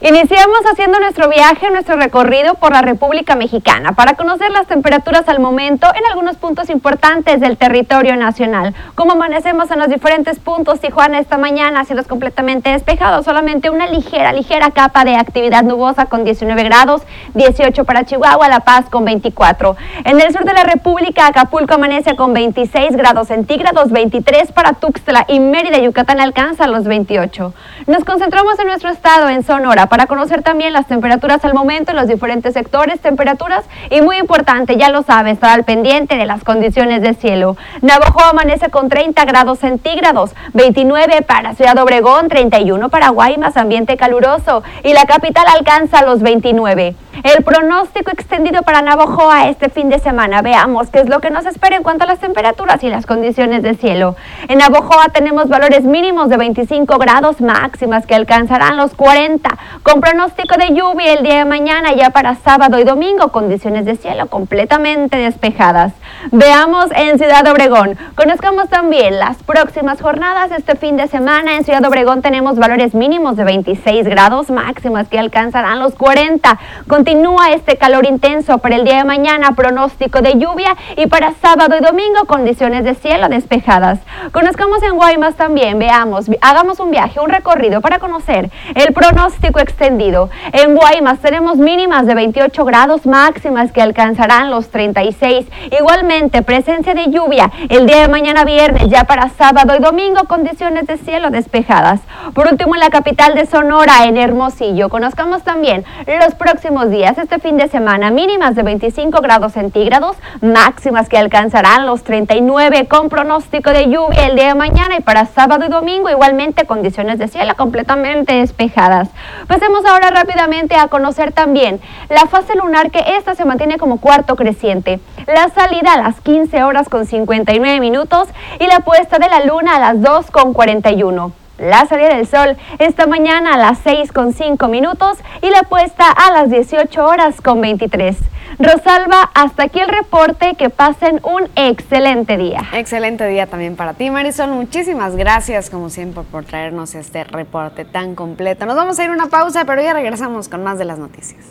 Iniciamos haciendo nuestro viaje, nuestro recorrido por la República Mexicana para conocer las temperaturas al momento en algunos puntos importantes del territorio nacional. Como amanecemos en los diferentes puntos, Tijuana esta mañana, cielos completamente despejados, solamente una ligera, ligera capa de actividad nubosa con 19 grados, 18 para Chihuahua, La Paz con 24. En el sur de la República, Acapulco amanece con 26 grados centígrados, 23 para Tuxtla y Mérida, Yucatán alcanza los 28. Nos concentramos en nuestro estado, en Sonora, para conocer también las temperaturas al momento en los diferentes sectores, temperaturas y muy importante, ya lo sabe, estar al pendiente de las condiciones de cielo. Navajo amanece con 30 grados centígrados, 29 para Ciudad Obregón, 31 para Guaymas, ambiente caluroso y la capital alcanza los 29. El pronóstico extendido para Navojoa este fin de semana. Veamos qué es lo que nos espera en cuanto a las temperaturas y las condiciones de cielo. En Navojoa tenemos valores mínimos de 25 grados máximas que alcanzarán los 40, con pronóstico de lluvia el día de mañana ya para sábado y domingo, condiciones de cielo completamente despejadas. Veamos en Ciudad Obregón. Conozcamos también las próximas jornadas este fin de semana. En Ciudad Obregón tenemos valores mínimos de 26 grados máximas que alcanzarán los 40. Continúa este calor intenso para el día de mañana, pronóstico de lluvia y para sábado y domingo condiciones de cielo despejadas. Conozcamos en Guaymas también, veamos, hagamos un viaje, un recorrido para conocer el pronóstico extendido. En Guaymas tenemos mínimas de 28 grados máximas que alcanzarán los 36. Igualmente, presencia de lluvia el día de mañana viernes, ya para sábado y domingo condiciones de cielo despejadas. Por último, en la capital de Sonora, en Hermosillo, conozcamos también los próximos días, este fin de semana, mínimas de 25 grados centígrados, máximas que alcanzarán los 39 con pronóstico de lluvia el día de mañana y para sábado y domingo igualmente condiciones de cielo completamente despejadas. Pasemos ahora rápidamente a conocer también la fase lunar que esta se mantiene como cuarto creciente, la salida a las 15 horas con 59 minutos y la puesta de la luna a las 2 con 41 la salida del sol esta mañana a las 6 con 5 minutos y la puesta a las 18 horas con 23. Rosalba, hasta aquí el reporte, que pasen un excelente día. Excelente día también para ti, Marisol. Muchísimas gracias, como siempre, por traernos este reporte tan completo. Nos vamos a ir a una pausa, pero ya regresamos con más de las noticias.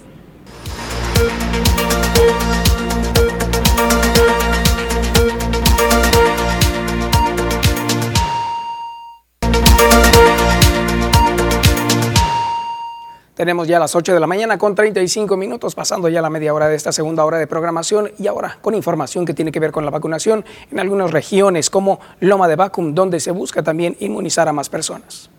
Tenemos ya las 8 de la mañana con 35 minutos, pasando ya la media hora de esta segunda hora de programación y ahora con información que tiene que ver con la vacunación en algunas regiones como Loma de Vacum, donde se busca también inmunizar a más personas.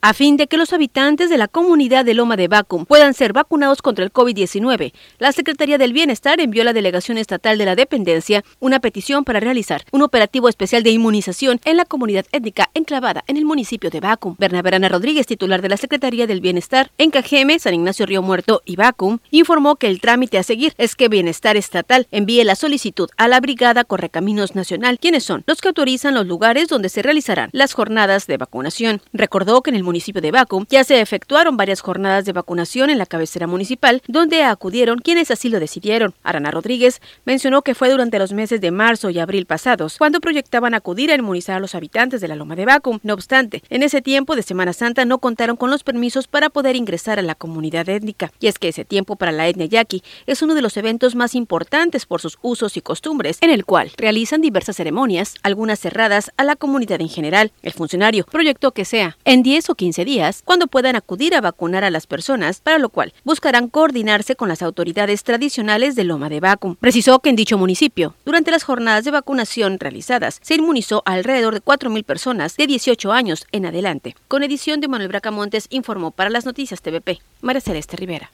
A fin de que los habitantes de la comunidad de Loma de Vacum puedan ser vacunados contra el COVID-19, la Secretaría del Bienestar envió a la Delegación Estatal de la Dependencia una petición para realizar un operativo especial de inmunización en la comunidad étnica enclavada en el municipio de Vacum. Bernabé Rodríguez, titular de la Secretaría del Bienestar en Cajeme, San Ignacio Río Muerto y Vacum, informó que el trámite a seguir es que Bienestar Estatal envíe la solicitud a la Brigada Correcaminos Nacional, quienes son los que autorizan los lugares donde se realizarán las jornadas de vacunación. Recordó que en el municipio de Baco ya se efectuaron varias jornadas de vacunación en la cabecera municipal, donde acudieron quienes así lo decidieron. Arana Rodríguez mencionó que fue durante los meses de marzo y abril pasados cuando proyectaban acudir a inmunizar a los habitantes de la Loma de Baco. No obstante, en ese tiempo de Semana Santa no contaron con los permisos para poder ingresar a la comunidad étnica. Y es que ese tiempo para la etnia yaqui es uno de los eventos más importantes por sus usos y costumbres, en el cual realizan diversas ceremonias, algunas cerradas a la comunidad en general. El funcionario proyectó que sea en 10 o 15 días cuando puedan acudir a vacunar a las personas, para lo cual buscarán coordinarse con las autoridades tradicionales de Loma de Vacum. Precisó que en dicho municipio, durante las jornadas de vacunación realizadas, se inmunizó alrededor de 4.000 personas de 18 años en adelante. Con edición de Manuel Bracamontes informó para las noticias TVP, María Celeste Rivera.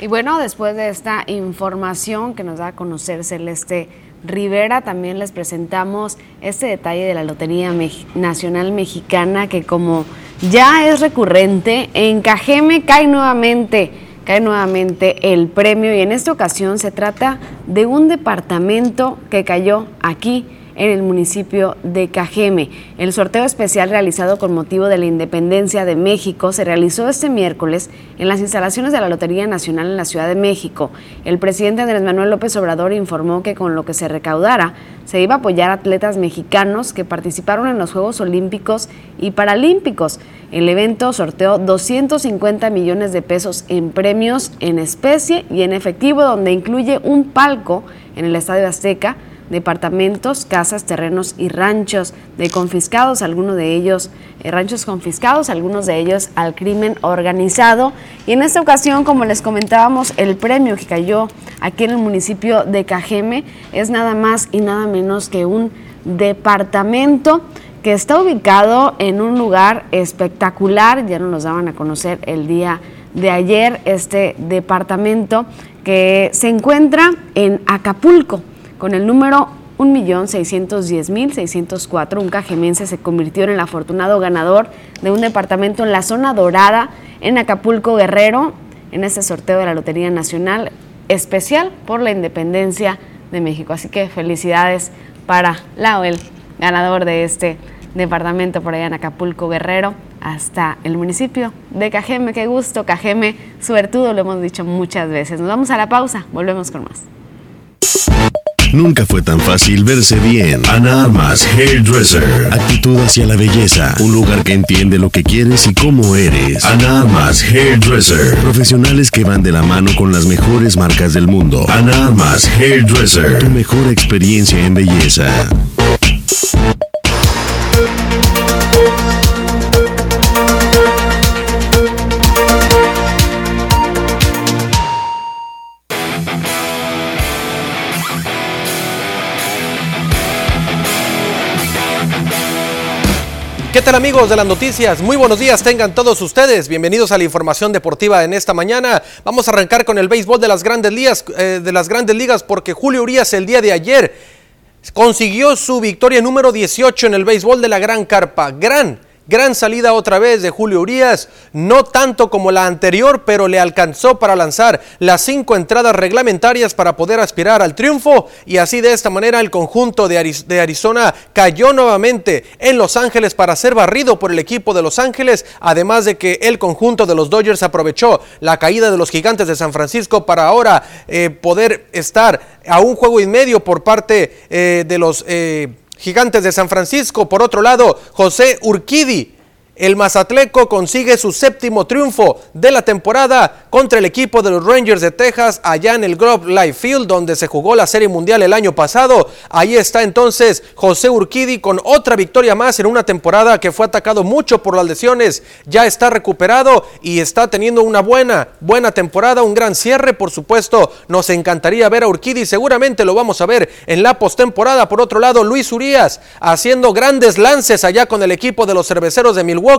Y bueno, después de esta información que nos da a conocer Celeste Rivera, también les presentamos este detalle de la Lotería Nacional Mexicana que como ya es recurrente, en Cajeme cae nuevamente, cae nuevamente el premio. Y en esta ocasión se trata de un departamento que cayó aquí en el municipio de Cajeme. El sorteo especial realizado con motivo de la independencia de México se realizó este miércoles en las instalaciones de la Lotería Nacional en la Ciudad de México. El presidente Andrés Manuel López Obrador informó que con lo que se recaudara se iba a apoyar a atletas mexicanos que participaron en los Juegos Olímpicos y Paralímpicos. El evento sorteó 250 millones de pesos en premios en especie y en efectivo, donde incluye un palco en el Estadio Azteca, departamentos, casas, terrenos y ranchos de confiscados, algunos de ellos eh, ranchos confiscados, algunos de ellos al crimen organizado. Y en esta ocasión, como les comentábamos, el premio que cayó aquí en el municipio de Cajeme es nada más y nada menos que un departamento que está ubicado en un lugar espectacular, ya nos daban a conocer el día de ayer, este departamento que se encuentra en Acapulco con el número 1.610.604, un cajemense se convirtió en el afortunado ganador de un departamento en la zona dorada en Acapulco Guerrero, en este sorteo de la Lotería Nacional especial por la independencia de México. Así que felicidades para Lauel, ganador de este departamento por allá en Acapulco Guerrero, hasta el municipio de Cajeme. Qué gusto, Cajeme, suertudo, lo hemos dicho muchas veces. Nos vamos a la pausa, volvemos con más. Nunca fue tan fácil verse bien. Ana Armas Hairdresser. Actitud hacia la belleza. Un lugar que entiende lo que quieres y cómo eres. Ana Armas Hairdresser. Profesionales que van de la mano con las mejores marcas del mundo. Ana Armas Hairdresser. Tu mejor experiencia en belleza. ¿Qué tal amigos de las noticias? Muy buenos días tengan todos ustedes. Bienvenidos a la información deportiva en esta mañana. Vamos a arrancar con el béisbol de las grandes ligas, eh, de las grandes ligas porque Julio Urias el día de ayer consiguió su victoria número 18 en el béisbol de la Gran Carpa. Gran Gran salida otra vez de Julio Urias, no tanto como la anterior, pero le alcanzó para lanzar las cinco entradas reglamentarias para poder aspirar al triunfo. Y así de esta manera el conjunto de, Arizona cayó nuevamente en Los Ángeles para ser barrido por el equipo de Los Ángeles, además de que el conjunto de los Dodgers aprovechó la caída de los gigantes de San Francisco para ahora eh, poder estar a un juego y medio por parte eh, de los... Eh, Gigantes de San Francisco. Por otro lado, José Urquidi el Mazatleco consigue su séptimo triunfo de la temporada contra el equipo de los Rangers de Texas allá en el Grove Life Field donde se jugó la Serie Mundial el año pasado. Ahí está entonces José Urquidi con otra victoria más en una temporada que fue atacado mucho por las lesiones. Ya está recuperado y está teniendo una buena, buena temporada, un gran cierre. Por supuesto, nos encantaría ver a Urquidi, seguramente lo vamos a ver en la postemporada. Por otro lado, Luis Urias haciendo grandes lances allá con el equipo de los cerveceros de Milwaukee,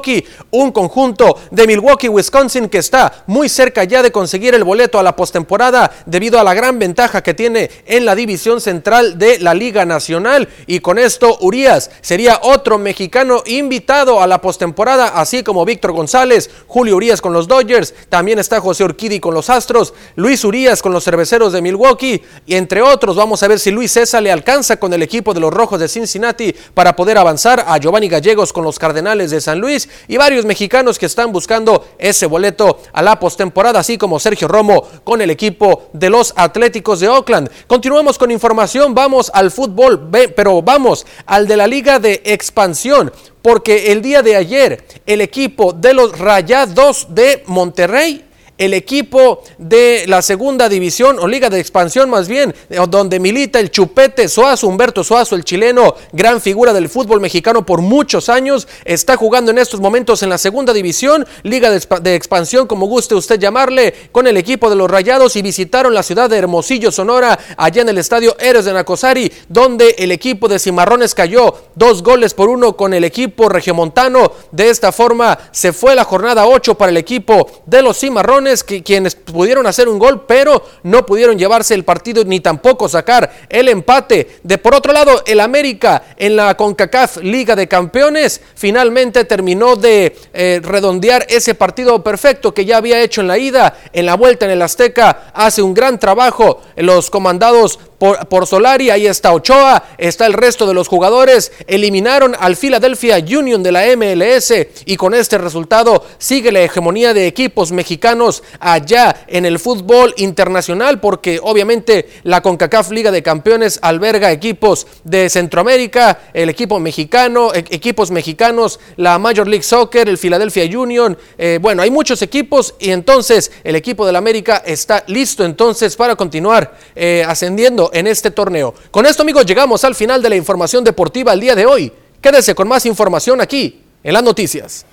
un conjunto de Milwaukee, Wisconsin que está muy cerca ya de conseguir el boleto a la postemporada debido a la gran ventaja que tiene en la división central de la Liga Nacional. Y con esto Urias sería otro mexicano invitado a la postemporada, así como Víctor González, Julio Urias con los Dodgers, también está José Urquidi con los Astros, Luis Urias con los cerveceros de Milwaukee y entre otros vamos a ver si Luis César le alcanza con el equipo de los Rojos de Cincinnati para poder avanzar a Giovanni Gallegos con los Cardenales de San Luis y varios mexicanos que están buscando ese boleto a la postemporada, así como Sergio Romo con el equipo de los Atléticos de Oakland. Continuamos con información, vamos al fútbol, pero vamos al de la Liga de Expansión, porque el día de ayer el equipo de los Rayados de Monterrey el equipo de la segunda división o liga de expansión más bien, donde milita el Chupete Suazo, Humberto Suazo, el chileno, gran figura del fútbol mexicano por muchos años, está jugando en estos momentos en la segunda división, liga de, expansión como guste usted llamarle, con el equipo de los Rayados y visitaron la ciudad de Hermosillo, Sonora, allá en el estadio Eres de Nacosari, donde el equipo de Cimarrones cayó dos goles por uno con el equipo regiomontano. De esta forma se fue la jornada 8 para el equipo de los Cimarrones que, quienes pudieron hacer un gol, pero no pudieron llevarse el partido ni tampoco sacar el empate. De por otro lado, el América en la CONCACAF Liga de Campeones finalmente terminó de eh, redondear ese partido perfecto que ya había hecho en la ida, en la vuelta en el Azteca. Hace un gran trabajo los comandados por, por, Solari, ahí está Ochoa, está el resto de los jugadores, eliminaron al Philadelphia Union de la MLS y con este resultado sigue la hegemonía de equipos mexicanos allá en el fútbol internacional porque obviamente la CONCACAF Liga de Campeones alberga equipos de Centroamérica, el equipo mexicano, e, equipos mexicanos, la Major League Soccer, el Philadelphia Union, eh, bueno, hay muchos equipos y entonces el equipo del América está listo entonces para continuar eh, ascendiendo en este torneo. Con esto amigos llegamos al final de la información deportiva el día de hoy. Quédese con más información aquí en las noticias.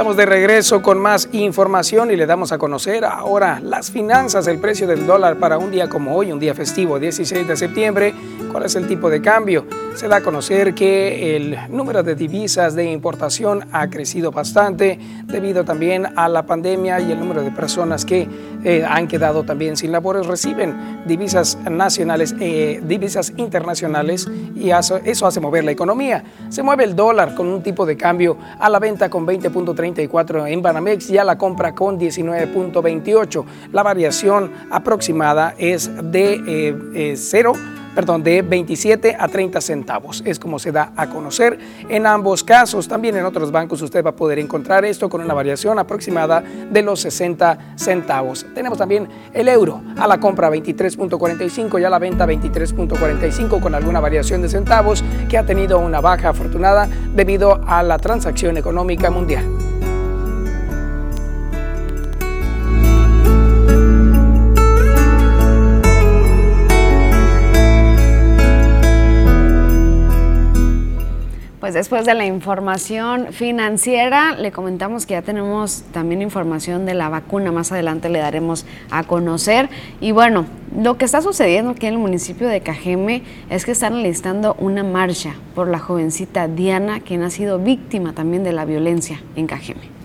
Estamos de regreso con más información y le damos a conocer ahora las finanzas, el precio del dólar para un día como hoy, un día festivo, 16 de septiembre. ¿Cuál es el tipo de cambio? Se da a conocer que el número de divisas de importación ha crecido bastante debido también a la pandemia y el número de personas que eh, han quedado también sin labores reciben divisas nacionales, eh, divisas internacionales y eso, eso hace mover la economía. Se mueve el dólar con un tipo de cambio a la venta con 20.34 en Banamex y a la compra con 19.28. La variación aproximada es de 0 eh, perdón, de 27 a 30 centavos. Es como se da a conocer en ambos casos. También en otros bancos usted va a poder encontrar esto con una variación aproximada de los 60 centavos. Tenemos también el euro a la compra 23.45 y a la venta 23.45 con alguna variación de centavos que ha tenido una baja afortunada debido a la transacción económica mundial. Pues después de la información financiera, le comentamos que ya tenemos también información de la vacuna. Más adelante le daremos a conocer. Y bueno, lo que está sucediendo aquí en el municipio de Cajeme es que están listando una marcha por la jovencita Diana, quien ha sido víctima también de la violencia en Cajeme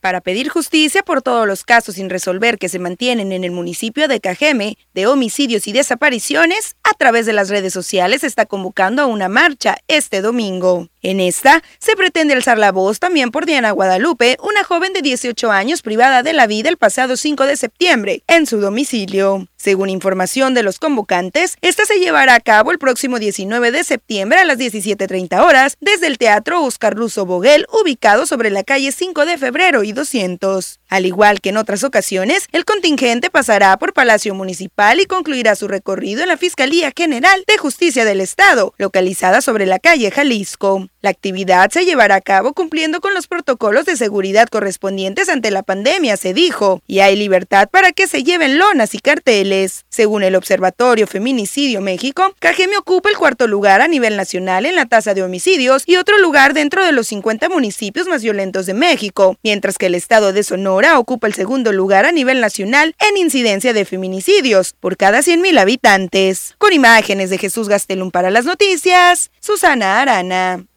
para pedir justicia por todos los casos sin resolver que se mantienen en el municipio de Cajeme de homicidios y desapariciones, a través de las redes sociales está convocando a una marcha este domingo. En esta se pretende alzar la voz también por Diana Guadalupe, una joven de 18 años privada de la vida el pasado 5 de septiembre en su domicilio. Según información de los convocantes, esta se llevará a cabo el próximo 19 de septiembre a las 17.30 horas desde el Teatro Oscar Russo Boguel, ubicado sobre la calle 5 de febrero y 200. Al igual que en otras ocasiones, el contingente pasará por Palacio Municipal y concluirá su recorrido en la Fiscalía General de Justicia del Estado, localizada sobre la calle Jalisco. La actividad se llevará a cabo cumpliendo con los protocolos de seguridad correspondientes ante la pandemia, se dijo, y hay libertad para que se lleven lonas y carteles. Según el Observatorio Feminicidio México, Cajeme ocupa el cuarto lugar a nivel nacional en la tasa de homicidios y otro lugar dentro de los 50 municipios más violentos de México, mientras que el estado de Sonora ocupa el segundo lugar a nivel nacional en incidencia de feminicidios por cada 100.000 habitantes. Con imágenes de Jesús Gastelum para las noticias, Susana Arana.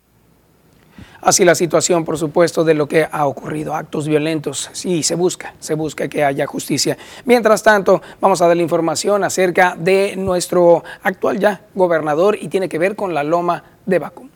Así la situación, por supuesto, de lo que ha ocurrido, actos violentos. Sí, se busca, se busca que haya justicia. Mientras tanto, vamos a darle información acerca de nuestro actual ya gobernador y tiene que ver con la loma de Baco.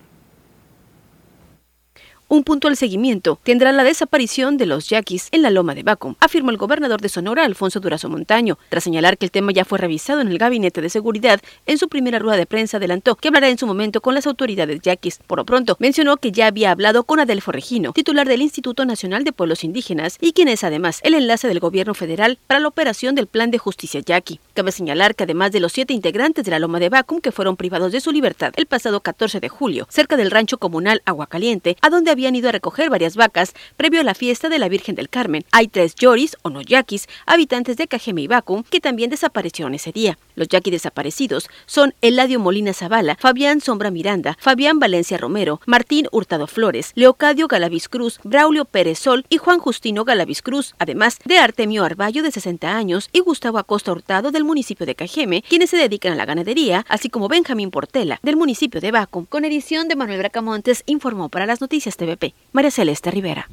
Un puntual seguimiento tendrá la desaparición de los yaquis en la loma de Bacum, afirmó el gobernador de Sonora, Alfonso Durazo Montaño, tras señalar que el tema ya fue revisado en el Gabinete de Seguridad. En su primera rueda de prensa adelantó que hablará en su momento con las autoridades yaquis. Por lo pronto, mencionó que ya había hablado con Adelfo Regino, titular del Instituto Nacional de Pueblos Indígenas, y quien es además el enlace del gobierno federal para la operación del Plan de Justicia Yaqui. Cabe señalar que además de los siete integrantes de la loma de Bacum que fueron privados de su libertad el pasado 14 de julio, cerca del rancho comunal Agua Caliente, a donde habían ido a recoger varias vacas previo a la fiesta de la Virgen del Carmen. Hay tres yoris o no yaquis, habitantes de Cajeme y Bacum, que también desaparecieron ese día. Los yaquis desaparecidos son Eladio Molina Zavala, Fabián Sombra Miranda, Fabián Valencia Romero, Martín Hurtado Flores, Leocadio Galaviz Cruz, Braulio Pérez Sol y Juan Justino Galaviz Cruz, además de Artemio Arballo de 60 años y Gustavo Acosta Hurtado del municipio de Cajeme, quienes se dedican a la ganadería, así como Benjamín Portela del municipio de Bacum. Con edición de Manuel Bracamontes informó para las noticias TVP. María Celeste Rivera.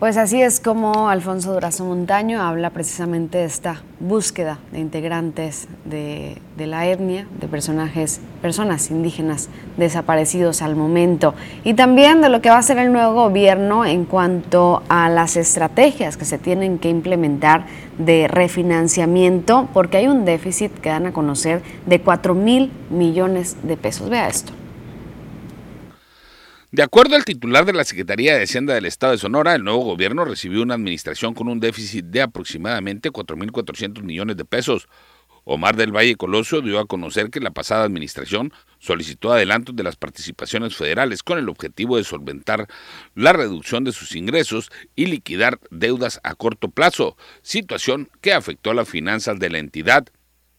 Pues así es como Alfonso Durazo Montaño habla precisamente de esta búsqueda de integrantes de, la etnia, de personajes, personas indígenas desaparecidos al momento y también de lo que va a ser el nuevo gobierno en cuanto a las estrategias que se tienen que implementar de refinanciamiento, porque hay un déficit que dan a conocer de 4 mil millones de pesos. Vea esto. De acuerdo al titular de la Secretaría de Hacienda del Estado de Sonora, el nuevo gobierno recibió una administración con un déficit de aproximadamente 4.400 millones de pesos. Omar del Valle Colosio dio a conocer que la pasada administración solicitó adelantos de las participaciones federales con el objetivo de solventar la reducción de sus ingresos y liquidar deudas a corto plazo, situación que afectó a las finanzas de la entidad.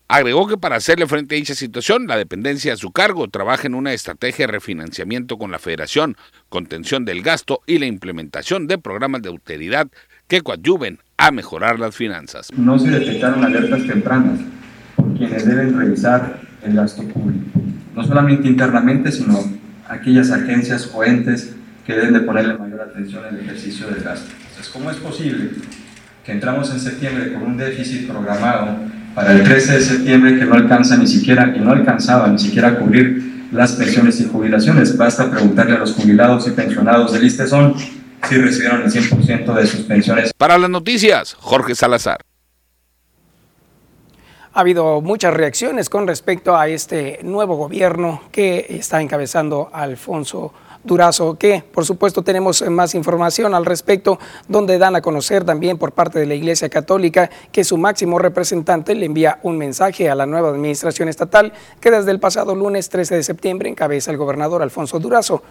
Agregó que para hacerle frente a dicha situación, la dependencia a su cargo trabaja en una estrategia de refinanciamiento con la Federación, contención del gasto y la implementación de programas de austeridad que coadyuven a mejorar las finanzas. No se detectaron alertas tempranas por quienes deben revisar el gasto público, no solamente internamente, sino aquellas agencias o entes que deben de ponerle mayor atención al ejercicio del gasto. Entonces, ¿cómo es posible que entramos en septiembre con un déficit programado para el 13 de septiembre que no alcanza ni siquiera, y no alcanzaba ni siquiera a cubrir las pensiones y jubilaciones. Basta preguntarle a los jubilados y pensionados del ISTESON si recibieron el 100% de sus pensiones. Para las noticias, Jorge Salazar. Ha habido muchas reacciones con respecto a este nuevo gobierno que está encabezando Alfonso Durazo, que por supuesto tenemos más información al respecto, donde dan a conocer también por parte de la Iglesia Católica que su máximo representante le envía un mensaje a la nueva administración estatal que desde el pasado lunes 13 de septiembre encabeza el gobernador Alfonso Durazo.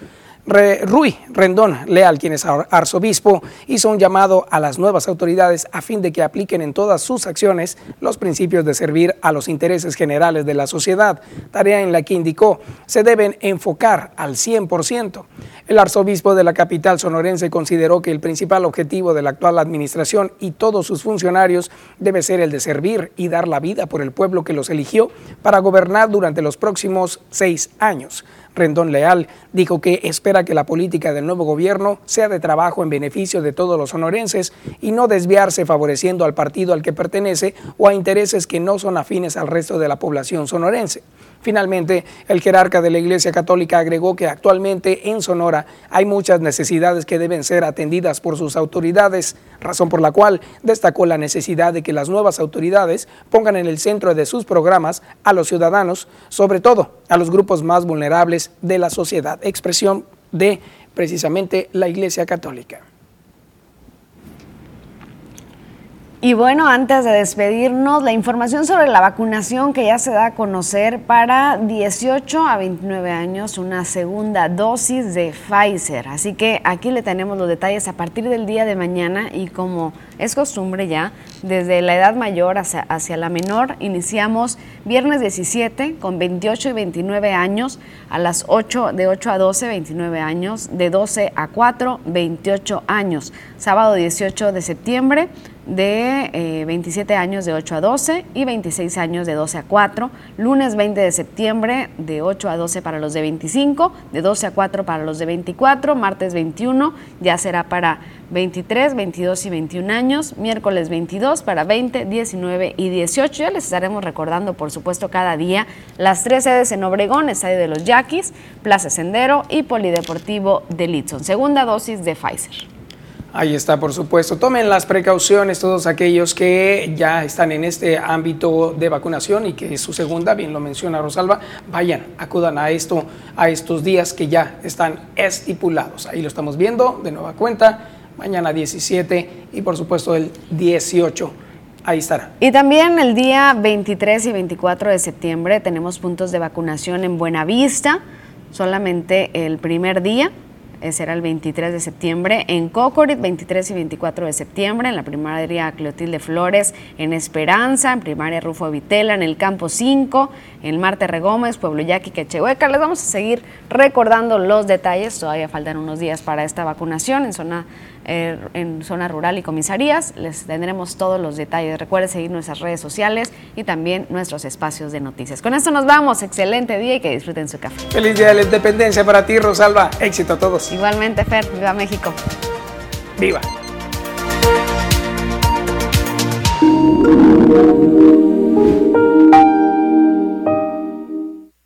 Rui Rendón Leal, quien es arzobispo, hizo un llamado a las nuevas autoridades a fin de que apliquen en todas sus acciones los principios de servir a los intereses generales de la sociedad, tarea en la que indicó se deben enfocar al 100%. El arzobispo de la capital sonorense consideró que el principal objetivo de la actual administración y todos sus funcionarios debe ser el de servir y dar la vida por el pueblo que los eligió para gobernar durante los próximos seis años. Rendón Leal dijo que espera que la política del nuevo gobierno sea de trabajo en beneficio de todos los sonorenses y no desviarse favoreciendo al partido al que pertenece o a intereses que no son afines al resto de la población sonorense. Finalmente, el jerarca de la Iglesia Católica agregó que actualmente en Sonora hay muchas necesidades que deben ser atendidas por sus autoridades, razón por la cual destacó la necesidad de que las nuevas autoridades pongan en el centro de sus programas a los ciudadanos, sobre todo a los grupos más vulnerables de la sociedad. Expresión de precisamente la Iglesia Católica. Y bueno, antes de despedirnos, la información sobre la vacunación que ya se da a conocer para 18 a 29 años, una segunda dosis de Pfizer. Así que aquí le tenemos los detalles a partir del día de mañana y como es costumbre ya, desde la edad mayor hacia, hacia la menor, iniciamos viernes 17 con 28 y 29 años, a las 8 de 8 a 12, 29 años, de 12 a 4, 28 años. Sábado 18 de septiembre de 27 eh, años de 8 a 12 y 26 años de 12 a 4. Lunes 20 de septiembre de 8 a 12 para los de 25, de 12 a 4 para los de 24. Martes 21 ya será para 23, 22 y 21 años. Miércoles 22 para 20, 19 y 18. Ya les estaremos recordando, por supuesto, cada día las tres sedes en Obregón, Estadio de los Yaquis, Plaza Sendero y Polideportivo de Litson. Segunda dosis de Pfizer. Ahí está, por supuesto. Tomen las precauciones todos aquellos que ya están en este ámbito de vacunación y que es su segunda, bien lo menciona Rosalba, vayan, acudan a esto, a estos días que ya están estipulados. Ahí lo estamos viendo de nueva cuenta, mañana 17 y por supuesto el 18. Ahí estará. Y también el día 23 y 24 de septiembre tenemos puntos de vacunación en Buenavista, solamente el primer día será el 23 de septiembre, en Cocorit 23 y 24 de septiembre, en la primaria Clotilde Flores, en Esperanza, en primaria Rufo Vitela, en el campo 5, en Marte Regómez, Pueblo Yaqui, Quechehueca. Les vamos a seguir recordando los detalles, todavía faltan unos días para esta vacunación en zona eh, en zona rural y comisarías. Les tendremos todos los detalles. Recuerden seguir nuestras redes sociales y también nuestros espacios de noticias. Con esto nos vamos. Excelente día y que disfruten su café. Feliz día de la independencia para ti, Rosalba. Éxito a todos. Igualmente, Fer. Viva México. Viva.